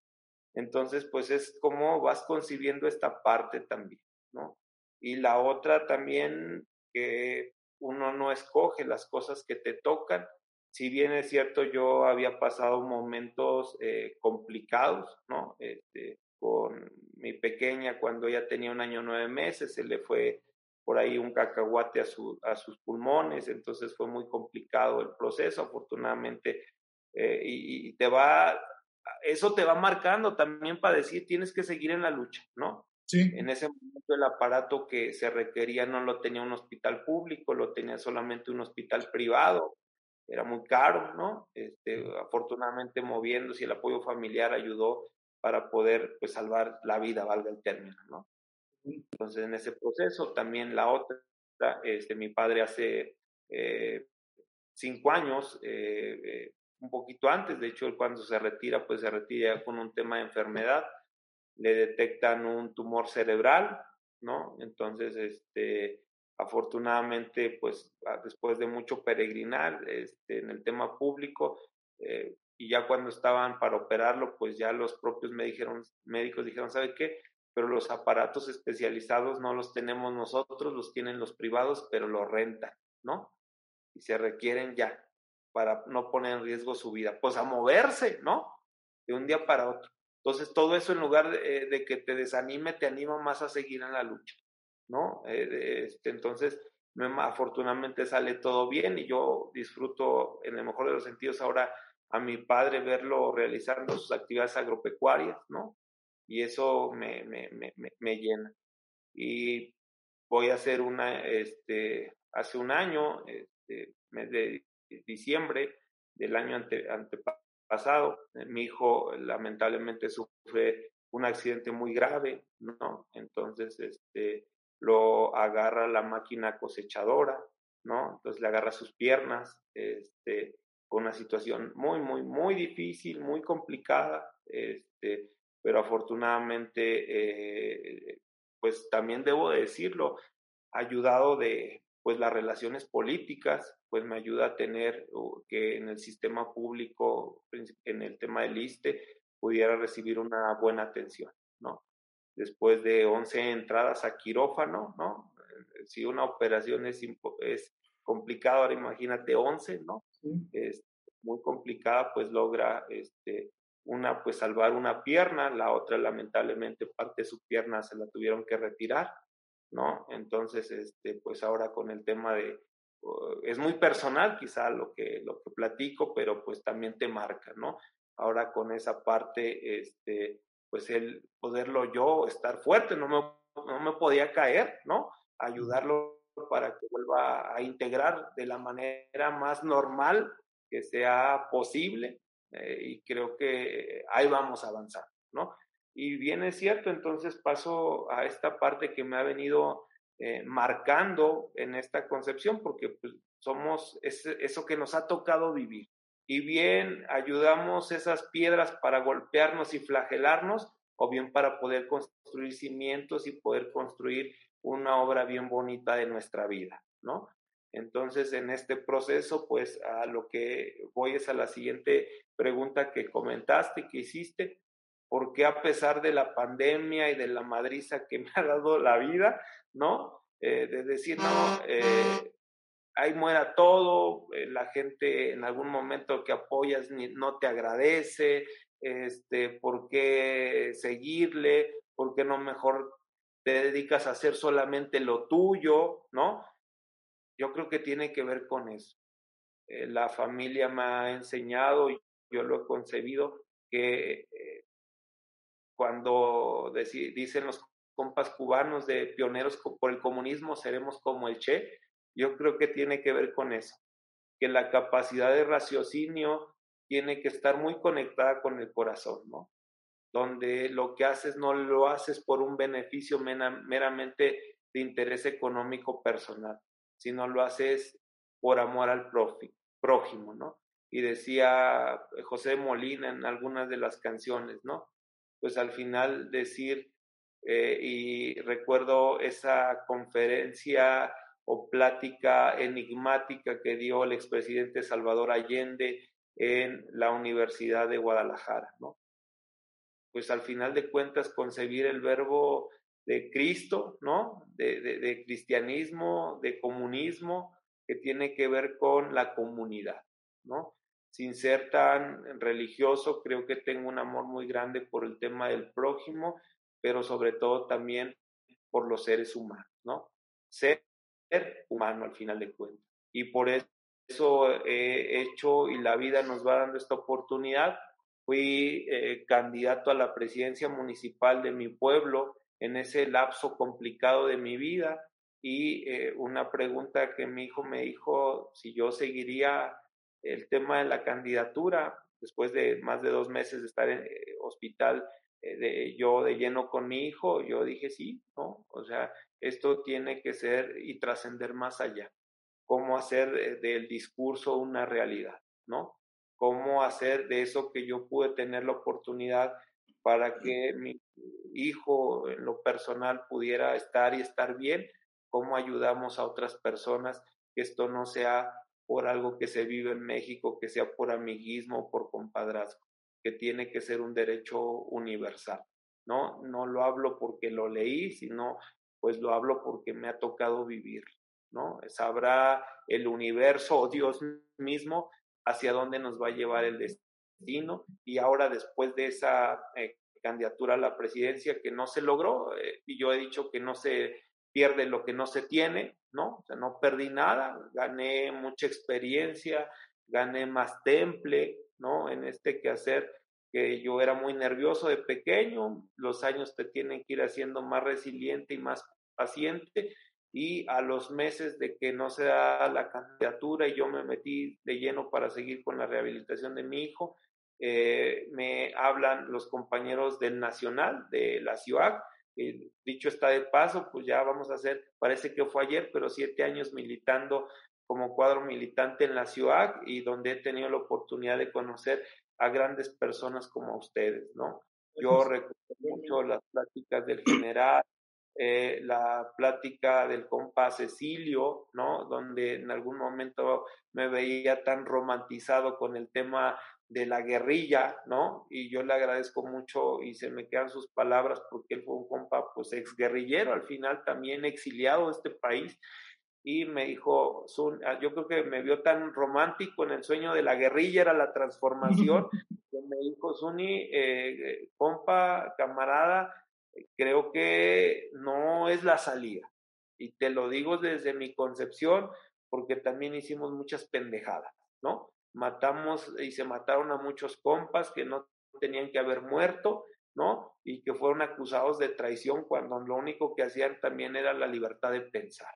Entonces, pues es como vas concibiendo esta parte también, ¿no? Y la otra también, que uno no escoge las cosas que te tocan. Si bien es cierto, yo había pasado momentos eh, complicados, ¿no? Este, con mi pequeña cuando ella tenía un año nueve meses, se le fue por ahí un cacahuate a, su, a sus pulmones, entonces fue muy complicado el proceso, afortunadamente, eh, y, te va, eso te va marcando también para decir, tienes que seguir en la lucha, ¿no? Sí. En ese momento el aparato que se requería no lo tenía un hospital público, lo tenía solamente un hospital privado, era muy caro, ¿no? Este, afortunadamente moviéndose, el apoyo familiar ayudó para poder pues, salvar la vida, valga el término, ¿no? Entonces, en ese proceso, también la otra, este, mi padre hace eh, cinco años eh, eh, un poquito antes, de hecho, cuando se retira, pues se retira con un tema de enfermedad, le detectan un tumor cerebral, ¿no? Entonces, este, afortunadamente, pues después de mucho peregrinar este, en el tema público, eh, y ya cuando estaban para operarlo, pues ya los propios me dijeron, médicos dijeron, ¿sabe qué? Pero los aparatos especializados no los tenemos nosotros, los tienen los privados, pero los rentan, ¿no? Y se requieren ya para no poner en riesgo su vida, pues a moverse, ¿no? De un día para otro. Entonces, todo eso en lugar de, eh, que te desanime, te anima más a seguir en la lucha, ¿no? Eh, este, entonces, afortunadamente sale todo bien y yo disfruto, en el mejor de los sentidos, ahora a mi padre verlo realizando sus actividades agropecuarias, ¿no? Y eso me, me, me, me llena. Y voy a hacer una, este, hace un año, este, mes de diciembre del año ante, antepasado, eh, mi hijo lamentablemente sufre un accidente muy grave, ¿no? Entonces, este, lo agarra la máquina cosechadora, ¿no? Entonces le agarra sus piernas, este, con una situación muy, muy, muy difícil, muy complicada, este, pero afortunadamente, eh, pues también debo decirlo, ayudado de pues las relaciones políticas, pues me ayuda a tener que en el sistema público, en el tema del ISTE, pudiera recibir una buena atención, ¿no? Después de 11 entradas a quirófano, ¿no? Si una operación es, es complicado, ahora imagínate 11, ¿no? Es muy complicada, pues logra este, una, pues salvar una pierna, la otra lamentablemente parte de su pierna se la tuvieron que retirar, ¿no? Entonces, este, pues ahora con el tema de, es muy personal quizá lo que, lo que platico, pero pues también te marca, ¿no? Ahora con esa parte, este, pues el poderlo yo estar fuerte, no me, no me podía caer, ¿no? Ayudarlo para que vuelva a integrar de la manera más normal que sea posible eh, y creo que ahí vamos a avanzar, ¿no? Y bien es cierto, entonces paso a esta parte que me ha venido eh, marcando en esta concepción, porque pues, somos eso que nos ha tocado vivir. Y bien ayudamos esas piedras para golpearnos y flagelarnos, o bien para poder construir cimientos y poder construir una obra bien bonita de nuestra vida, ¿no? Entonces, en este proceso, pues a lo que voy es a la siguiente pregunta que comentaste, que hiciste, ¿por qué a pesar de la pandemia y de la madriza que me ha dado la vida, ¿no? Eh, de decir, no, eh, ahí muera todo, eh, la gente en algún momento que apoyas no te agradece, este, ¿por qué seguirle? ¿Por qué no mejor te dedicas a hacer solamente lo tuyo, ¿no? Yo creo que tiene que ver con eso. Eh, la familia me ha enseñado, y yo lo he concebido, que eh, cuando dicen los compas cubanos de pioneros por el comunismo, seremos como el Che, yo creo que tiene que ver con eso, que la capacidad de raciocinio tiene que estar muy conectada con el corazón, ¿no? Donde lo que haces no lo haces por un beneficio meramente de interés económico personal, sino lo haces por amor al prójimo, ¿no? Y decía José Molina en algunas de las canciones, ¿no? Pues al final decir, eh, y recuerdo esa conferencia o plática enigmática que dio el expresidente Salvador Allende en la Universidad de Guadalajara, ¿no? Pues al final de cuentas concebir el verbo de Cristo, ¿no? De, de, cristianismo, de comunismo, que tiene que ver con la comunidad, ¿no? Sin ser tan religioso, creo que tengo un amor muy grande por el tema del prójimo, pero sobre todo también por los seres humanos, ¿no? Ser humano al final de cuentas. Y por eso he hecho y la vida nos va dando esta oportunidad. Fui eh, candidato a la presidencia municipal de mi pueblo en ese lapso complicado de mi vida y eh, una pregunta que mi hijo me dijo si yo seguiría el tema de la candidatura después de más de dos meses de estar en eh, hospital de, yo de lleno con mi hijo, yo dije sí, ¿no? O sea, esto tiene que ser y trascender más allá. Cómo hacer del discurso una realidad, ¿no? cómo hacer de eso que yo pude tener la oportunidad para que mi hijo en lo personal pudiera estar y estar bien, cómo ayudamos a otras personas, que esto no sea por algo que se vive en México, que sea por amiguismo, por compadrazgo, que tiene que ser un derecho universal. No, no lo hablo porque lo leí, sino pues lo hablo porque me ha tocado vivir, ¿no? Sabrá el universo o Dios mismo hacia dónde nos va a llevar el destino y ahora después de esa eh, candidatura a la presidencia que no se logró, eh, y yo he dicho que no se pierde lo que no se tiene, ¿no? O sea, no perdí nada, gané mucha experiencia, gané más temple, ¿no? En este quehacer que yo era muy nervioso de pequeño, los años te tienen que ir haciendo más resiliente y más paciente, y a los meses de que no se da la candidatura y yo me metí de lleno para seguir con la rehabilitación de mi hijo, eh, me hablan los compañeros del Nacional, de la ciudad, dicho está de paso, pues ya vamos a hacer, parece que fue ayer, pero siete años militando como cuadro militante en la ciudad y donde he tenido la oportunidad de conocer a grandes personas como ustedes, ¿no? Yo recuerdo mucho las pláticas del general, eh, la plática del compa Cecilio, ¿no? Donde en algún momento me veía tan romantizado con el tema de la guerrilla, ¿no? Y yo le agradezco mucho y se me quedan sus palabras porque él fue un compa, pues, ex guerrillero, al final también exiliado de este país. Y me dijo, ah, yo creo que me vio tan romántico en el sueño de la guerrilla, era la transformación, que me dijo, Zuni, eh, compa, camarada, creo que no es la salida. Y te lo digo desde mi concepción, porque también hicimos muchas pendejadas, ¿no? matamos y se mataron a muchos compas que no tenían que haber muerto, ¿no? Y que fueron acusados de traición cuando lo único que hacían también era la libertad de pensar,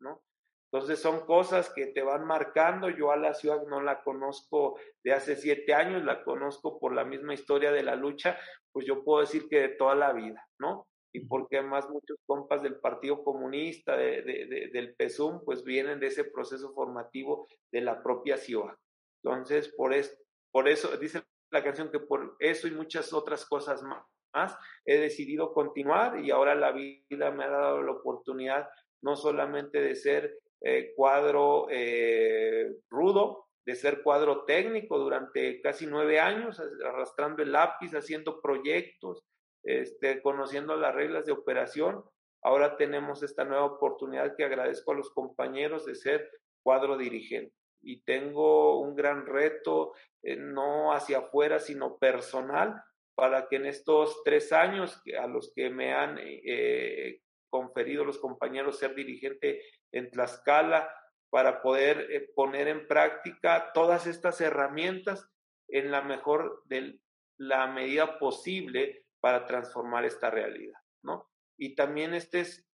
¿no? Entonces son cosas que te van marcando. Yo a la ciudad no la conozco de hace siete años, la conozco por la misma historia de la lucha, pues yo puedo decir que de toda la vida, ¿no? Y porque además muchos compas del Partido Comunista, de, de, del PESUM, pues vienen de ese proceso formativo de la propia ciudad. Entonces, por, es, por eso, dice la canción que por eso y muchas otras cosas más, he decidido continuar y ahora la vida me ha dado la oportunidad no solamente de ser eh, cuadro eh, rudo, de ser cuadro técnico durante casi nueve años, arrastrando el lápiz, haciendo proyectos, este, conociendo las reglas de operación. Ahora tenemos esta nueva oportunidad que agradezco a los compañeros de ser cuadro dirigente y tengo un gran reto, eh, no hacia afuera, sino personal, para que en estos tres años a los que me han eh, conferido los compañeros ser dirigente en Tlaxcala, para poder eh, poner en práctica todas estas herramientas en la mejor de la medida posible para transformar esta realidad, ¿no? Y también este es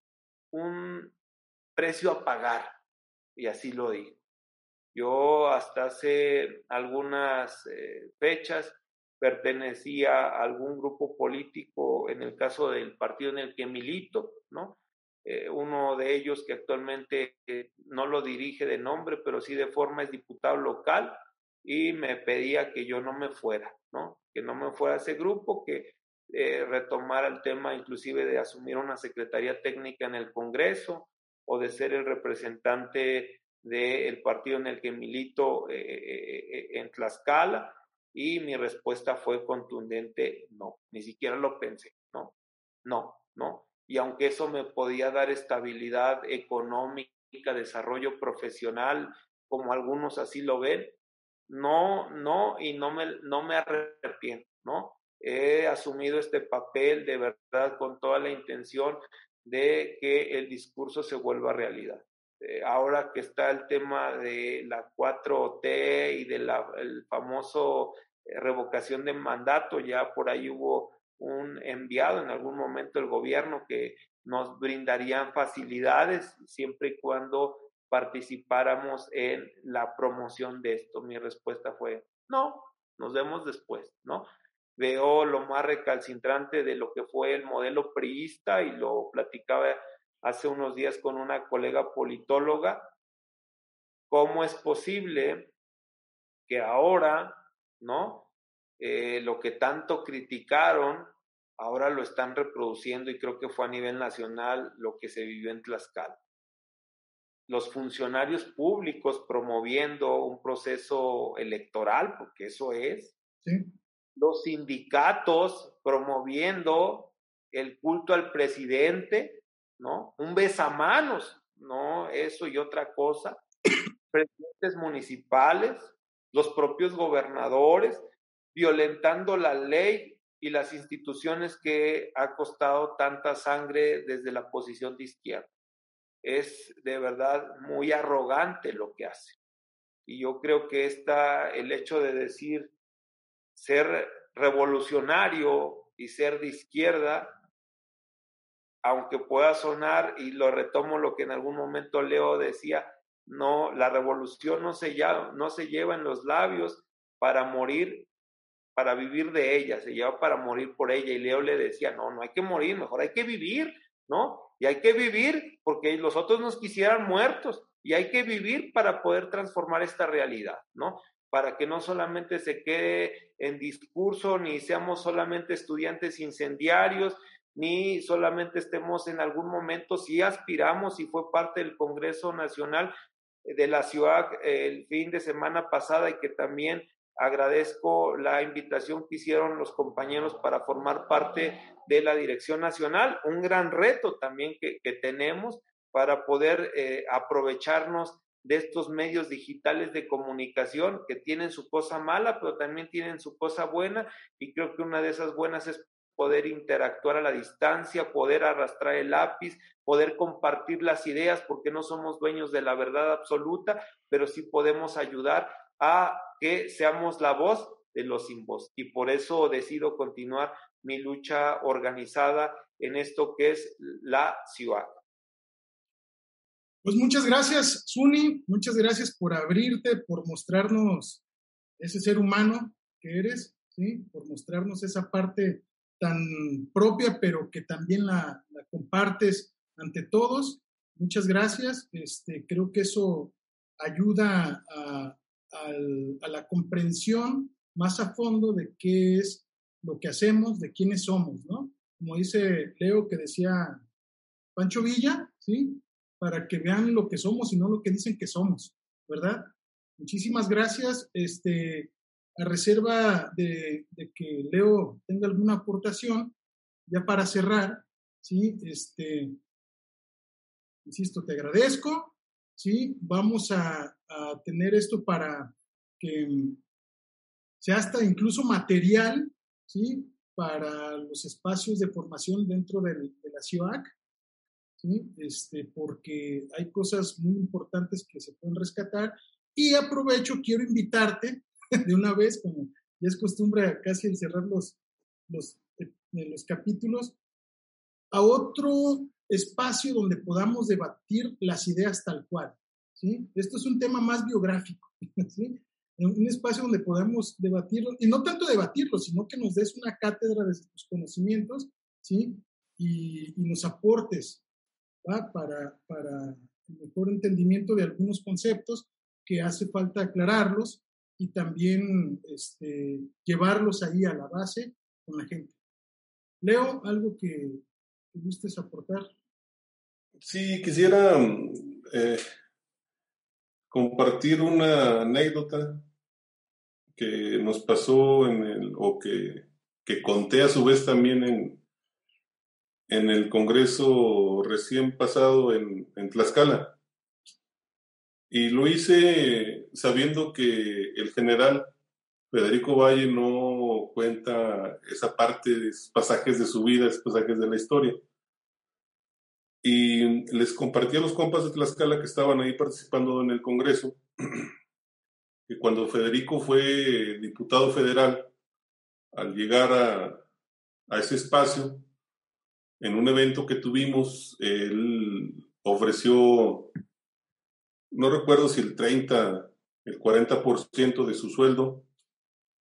un precio a pagar, y así lo digo. Yo hasta hace algunas eh, fechas pertenecía a algún grupo político, en el caso del partido en el que milito, ¿no? Eh, uno de ellos que actualmente eh, no lo dirige de nombre, pero sí de forma es diputado local, y me pedía que yo no me fuera, ¿no? Que no me fuera a ese grupo, que retomara el tema inclusive de asumir una secretaría técnica en el Congreso o de ser el representante del partido en el que milito eh, eh, eh, en Tlaxcala y mi respuesta fue contundente, no, ni siquiera lo pensé, no, no, no. Y aunque eso me podía dar estabilidad económica, desarrollo profesional, como algunos así lo ven, no, no, y no me, no me arrepiento, ¿no? He asumido este papel de verdad con toda la intención de que el discurso se vuelva realidad. Eh, ahora que está el tema de la 4T y de la el famoso eh, revocación de mandato, ya por ahí hubo un enviado en algún momento del gobierno que nos brindarían facilidades siempre y cuando participáramos en la promoción de esto. Mi respuesta fue, no, nos vemos después, ¿no? Veo lo más recalcitrante de lo que fue el modelo priista y lo platicaba hace unos días con una colega politóloga, ¿cómo es posible que ahora ¿no? Eh, lo que tanto criticaron, ahora lo están reproduciendo y creo que fue a nivel nacional lo que se vivió en Tlaxcala. Los funcionarios públicos promoviendo un proceso electoral, porque eso es. Los sindicatos promoviendo el culto al presidente, ¿no? Un besamanos, ¿no? Eso y otra cosa. Presidentes municipales, los propios gobernadores, violentando la ley y las instituciones que ha costado tanta sangre desde la posición de izquierda. Es de verdad muy arrogante lo que hace. Y yo creo que está el hecho de decir ser revolucionario y ser de izquierda, aunque pueda sonar, y lo retomo lo que en algún momento Leo decía, no, la revolución no se, no se lleva en los labios para morir, para vivir de ella, se lleva para morir por ella. Y Leo le decía, no, no hay que morir, mejor hay que vivir, ¿no? Y hay que vivir porque los otros nos quisieran muertos y hay que vivir para poder transformar esta realidad, ¿no? Para que no solamente se quede en discurso, ni seamos solamente estudiantes incendiarios, ni solamente estemos en algún momento, si aspiramos y fue parte del Congreso Nacional, de la ciudad el fin de semana pasada y que también agradezco la invitación que hicieron los compañeros para formar parte de la Dirección Nacional. Un gran reto también que, tenemos para poder eh, aprovecharnos de estos medios digitales de comunicación que tienen su cosa mala, pero también tienen su cosa buena y creo que una de esas buenas es poder interactuar a la distancia, poder arrastrar el lápiz, poder compartir las ideas, porque no somos dueños de la verdad absoluta, pero sí podemos ayudar a que seamos la voz de los sin voz. Y por eso decido continuar mi lucha organizada en esto que es la ciudad. Pues muchas gracias, Suni, muchas gracias por abrirte, por mostrarnos ese ser humano que eres, ¿sí? por mostrarnos esa parte tan propia, pero que también la, compartes ante todos. Muchas gracias. Este, creo que eso ayuda a, la comprensión más a fondo de qué es lo que hacemos, de quiénes somos, ¿no? Como dice Leo que decía Pancho Villa, ¿sí? Para que vean lo que somos y no lo que dicen que somos, ¿verdad? Muchísimas gracias. Este, a reserva de, que Leo tenga alguna aportación, ya para cerrar, ¿sí? Este, insisto, te agradezco, ¿sí? Vamos a, tener esto para que sea hasta incluso material, ¿sí? Para los espacios de formación dentro de la CIOAC, ¿sí? Este, porque hay cosas muy importantes que se pueden rescatar. Y aprovecho, quiero invitarte de una vez, como ya es costumbre casi el cerrar los, los, eh, los capítulos, a otro espacio donde podamos debatir las ideas tal cual. ¿sí? Esto es un tema más biográfico. ¿sí? Un espacio donde podamos debatirlo, y no tanto debatirlo, sino que nos des una cátedra de tus conocimientos ¿sí? y, y nos aportes para, para el mejor entendimiento de algunos conceptos que hace falta aclararlos y también este, llevarlos ahí a la base con la gente. Leo, ¿algo que te gustes aportar? Sí, quisiera eh, compartir una anécdota que nos pasó en el, o que, que conté a su vez también en, en el Congreso recién pasado en, en Tlaxcala. Y lo hice sabiendo que el general Federico Valle no cuenta esa parte de pasajes de su vida, esos pasajes de la historia. Y les compartí a los compas de Tlaxcala que estaban ahí participando en el Congreso, que cuando Federico fue diputado federal, al llegar a, a ese espacio, en un evento que tuvimos, él ofreció no recuerdo si el 30, el 40% de su sueldo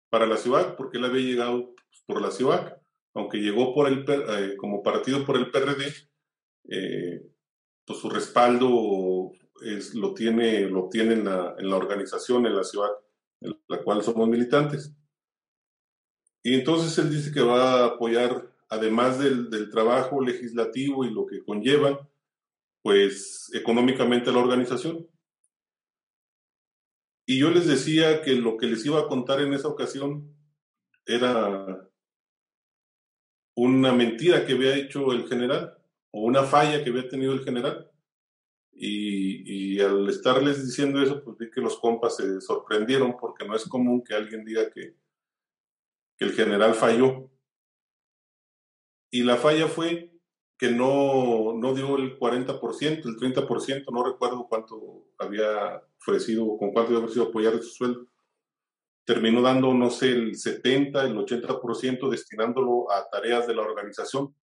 para la ciudad, porque él había llegado pues, por la ciudad, aunque llegó por el, eh, como partido por el PRD, eh, pues su respaldo es, lo tiene, lo tiene en, la, en la organización, en la ciudad en la cual somos militantes. Y entonces él dice que va a apoyar, además del, del trabajo legislativo y lo que conlleva, pues económicamente a la organización. Y yo les decía que lo que les iba a contar en esa ocasión era una mentira que había hecho el general o una falla que había tenido el general. Y, al estarles diciendo eso, pues vi que los compas se sorprendieron porque no es común que alguien diga que, que el general falló. Y la falla fue que no, no dio el 40%, el 30%, no recuerdo cuánto había ofrecido, con cuánto había ofrecido apoyar su sueldo. Terminó dando, no sé, el 70, el 80% destinándolo a tareas de la organización,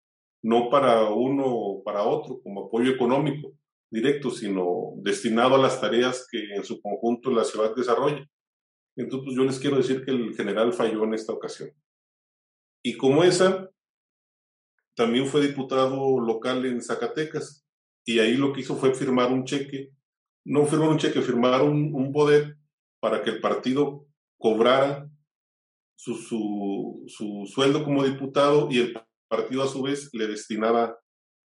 no para uno o para otro, como apoyo económico directo, sino destinado a las tareas que en su conjunto la ciudad desarrolla. Entonces, pues, yo les quiero decir que el general falló en esta ocasión. Y como esa, también fue diputado local en Zacatecas y ahí lo que hizo fue firmar un cheque, no firmar un cheque, firmar un, poder para que el partido cobrara su, su, su, sueldo como diputado y el partido a su vez le destinaba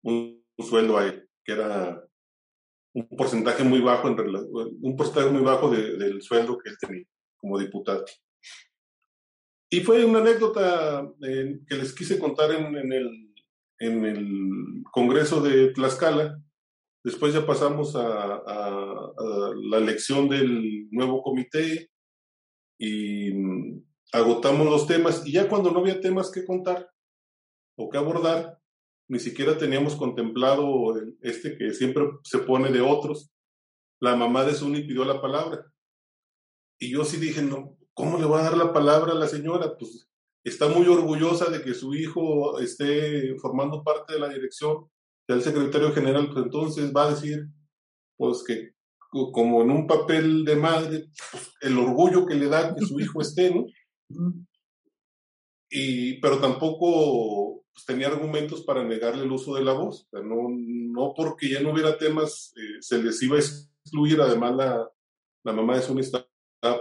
un, sueldo a él, que era un porcentaje muy bajo, en un porcentaje muy bajo del sueldo que él tenía como diputado. Y fue una anécdota eh, que les quise contar en, el, en el Congreso de Tlaxcala. Después ya pasamos a, a, la elección del nuevo comité y mm, agotamos los temas. Y ya cuando no había temas que contar o que abordar, ni siquiera teníamos contemplado este que siempre se pone de otros. La mamá de Suni pidió la palabra. Y yo sí dije, no, ¿cómo le va a dar la palabra a la señora? Pues está muy orgullosa de que su hijo esté formando parte de la dirección del secretario general, pues entonces va a decir, pues que como en un papel de madre, pues, el orgullo que le da que su hijo esté, ¿no? Y, pero tampoco pues, tenía argumentos para negarle el uso de la voz. no, no porque ya no hubiera temas, eh, se les iba a excluir. Además, la, la mamá de Sony estaba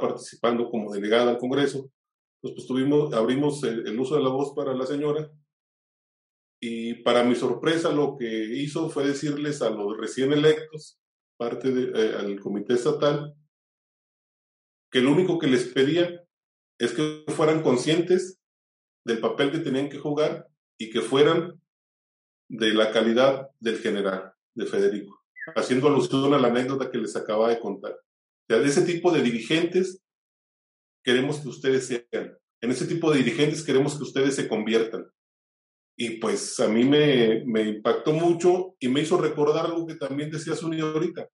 participando como delegada al Congreso. Pues, pues tuvimos, abrimos el, uso de la voz para la señora. Y para mi sorpresa, lo que hizo fue decirles a los recién electos, parte del eh, comité estatal, que lo único que les pedía es que fueran conscientes del papel que tenían que jugar y que fueran de la calidad del general, de Federico, haciendo alusión a la anécdota que les acaba de contar. de ese tipo de dirigentes queremos que ustedes sean. En ese tipo de dirigentes queremos que ustedes se conviertan. Y pues a mí me, me impactó mucho y me hizo recordar algo que también decía Zuni ahorita.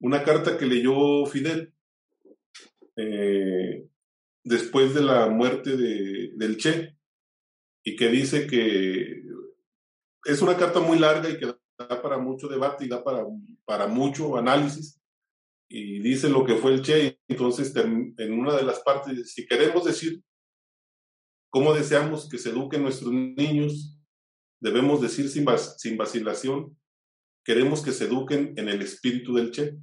Una carta que leyó Fidel eh, después de la muerte de, del Che, y que dice que es una carta muy larga y que da para mucho debate y da para, para mucho análisis. Y dice lo que fue el Che. Entonces, en una de las partes, si queremos decir cómo deseamos que se eduquen nuestros niños, debemos decir sin, sin vacilación, queremos que se eduquen en el espíritu del Che.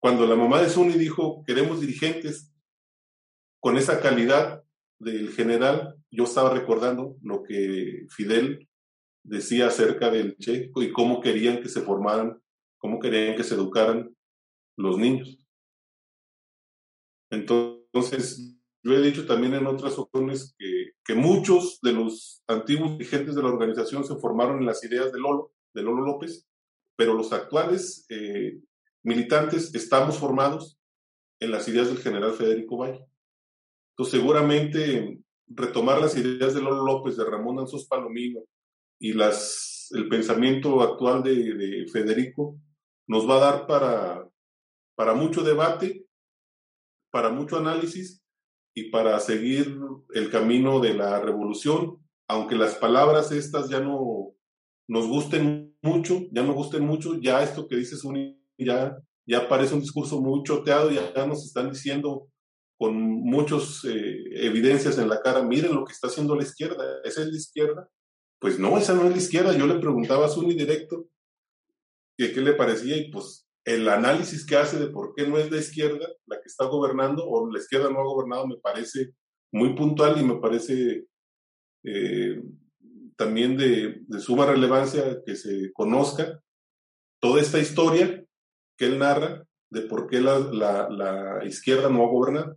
Cuando la mamá de Suni dijo, queremos dirigentes con esa calidad del general, yo estaba recordando lo que Fidel decía acerca del Che y cómo querían que se formaran, cómo querían que se educaran los niños. Entonces, yo he dicho también en otras ocasiones que, muchos de los antiguos dirigentes de la organización se formaron en las ideas de Lolo, de Lolo López, pero los actuales eh, militantes estamos formados en las ideas del general Federico Valle. Entonces, seguramente retomar las ideas de Lolo López, de Ramón Anzos Palomino y las, el pensamiento actual de, Federico nos va a dar para, para mucho debate, para mucho análisis y para seguir el camino de la revolución, aunque las palabras estas ya no nos gusten mucho, ya no gusten mucho, ya esto que dices ya, ya parece un discurso muy choteado, ya, ya nos están diciendo con muchas eh, evidencias en la cara, miren lo que está haciendo la izquierda, ¿esa es la izquierda? Pues no, esa no es la izquierda. Yo le preguntaba a Zuni directo que qué le parecía y pues el análisis que hace de por qué no es la izquierda la que está gobernando o la izquierda no ha gobernado me parece muy puntual y me parece eh, también de, suma relevancia que se conozca toda esta historia que él narra de por qué la, la izquierda no ha gobernado.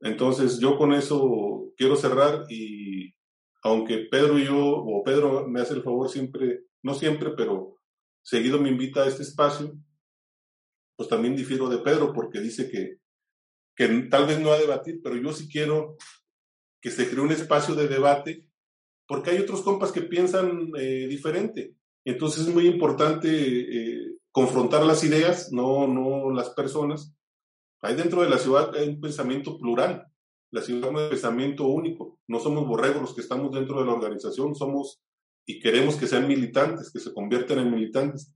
Entonces yo con eso quiero cerrar y aunque Pedro y yo, o Pedro me hace el favor siempre, no siempre, pero seguido me invita a este espacio, pues también difiero de Pedro porque dice que, que tal vez no a debatir, pero yo sí quiero que se cree un espacio de debate porque hay otros compas que piensan eh, diferente. Entonces es muy importante eh, confrontar las ideas, no, no las personas. Hay dentro de la ciudad hay un pensamiento plural. La ciudad es un pensamiento único. No somos borregos los que estamos dentro de la organización, somos y queremos que sean militantes, que se conviertan en militantes.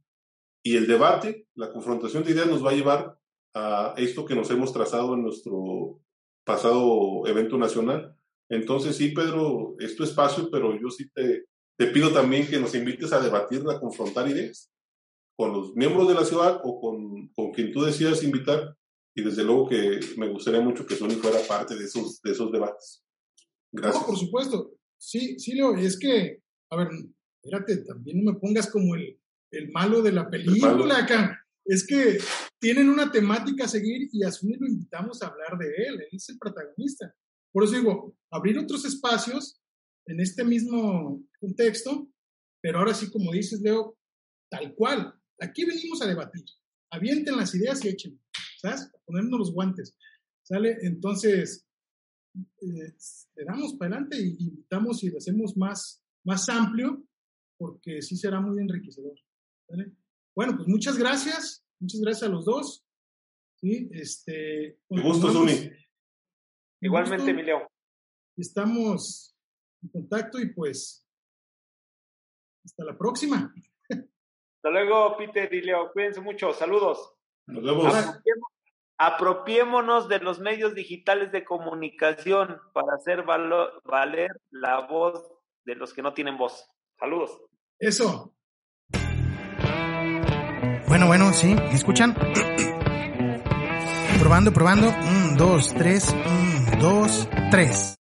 Y el debate, la confrontación de ideas nos va a llevar a esto que nos hemos trazado en nuestro pasado evento nacional. Entonces, sí, Pedro, es tu espacio, pero yo sí te, te pido también que nos invites a debatir, a confrontar ideas con los miembros de la ciudad o con, con quien tú decidas invitar y desde luego que me gustaría mucho que Sony fuera parte de esos, de esos debates. Gracias. No, por supuesto. Sí, sí, Leo, es que, a ver, espérate, también no me pongas como el, el malo de la película acá. Es que tienen una temática a seguir y a Sony lo invitamos a hablar de él, él es el protagonista. Por eso digo, abrir otros espacios en este mismo contexto, pero ahora sí, como dices, Leo, tal cual. Aquí venimos a debatir. Avienten las ideas y echen. ¿Sabes? Ponernos los guantes, ¿sale? Entonces, eh, le damos para adelante y invitamos y lo hacemos más, más amplio, porque sí será muy enriquecedor, ¿vale? Bueno, pues muchas gracias, muchas gracias a los dos, ¿sí? Este, Un gusto, Zuni. Igualmente, Emilio. Estamos en contacto y pues, hasta la próxima. Hasta luego, Peter y Leo. Cuídense mucho. Saludos. Nos vemos. Apropiémonos de los medios digitales de comunicación para hacer valer la voz de los que no tienen voz. Saludos. Eso. Bueno, bueno, sí, ¿me escuchan? probando, probando. Un, dos, tres, un, dos, tres.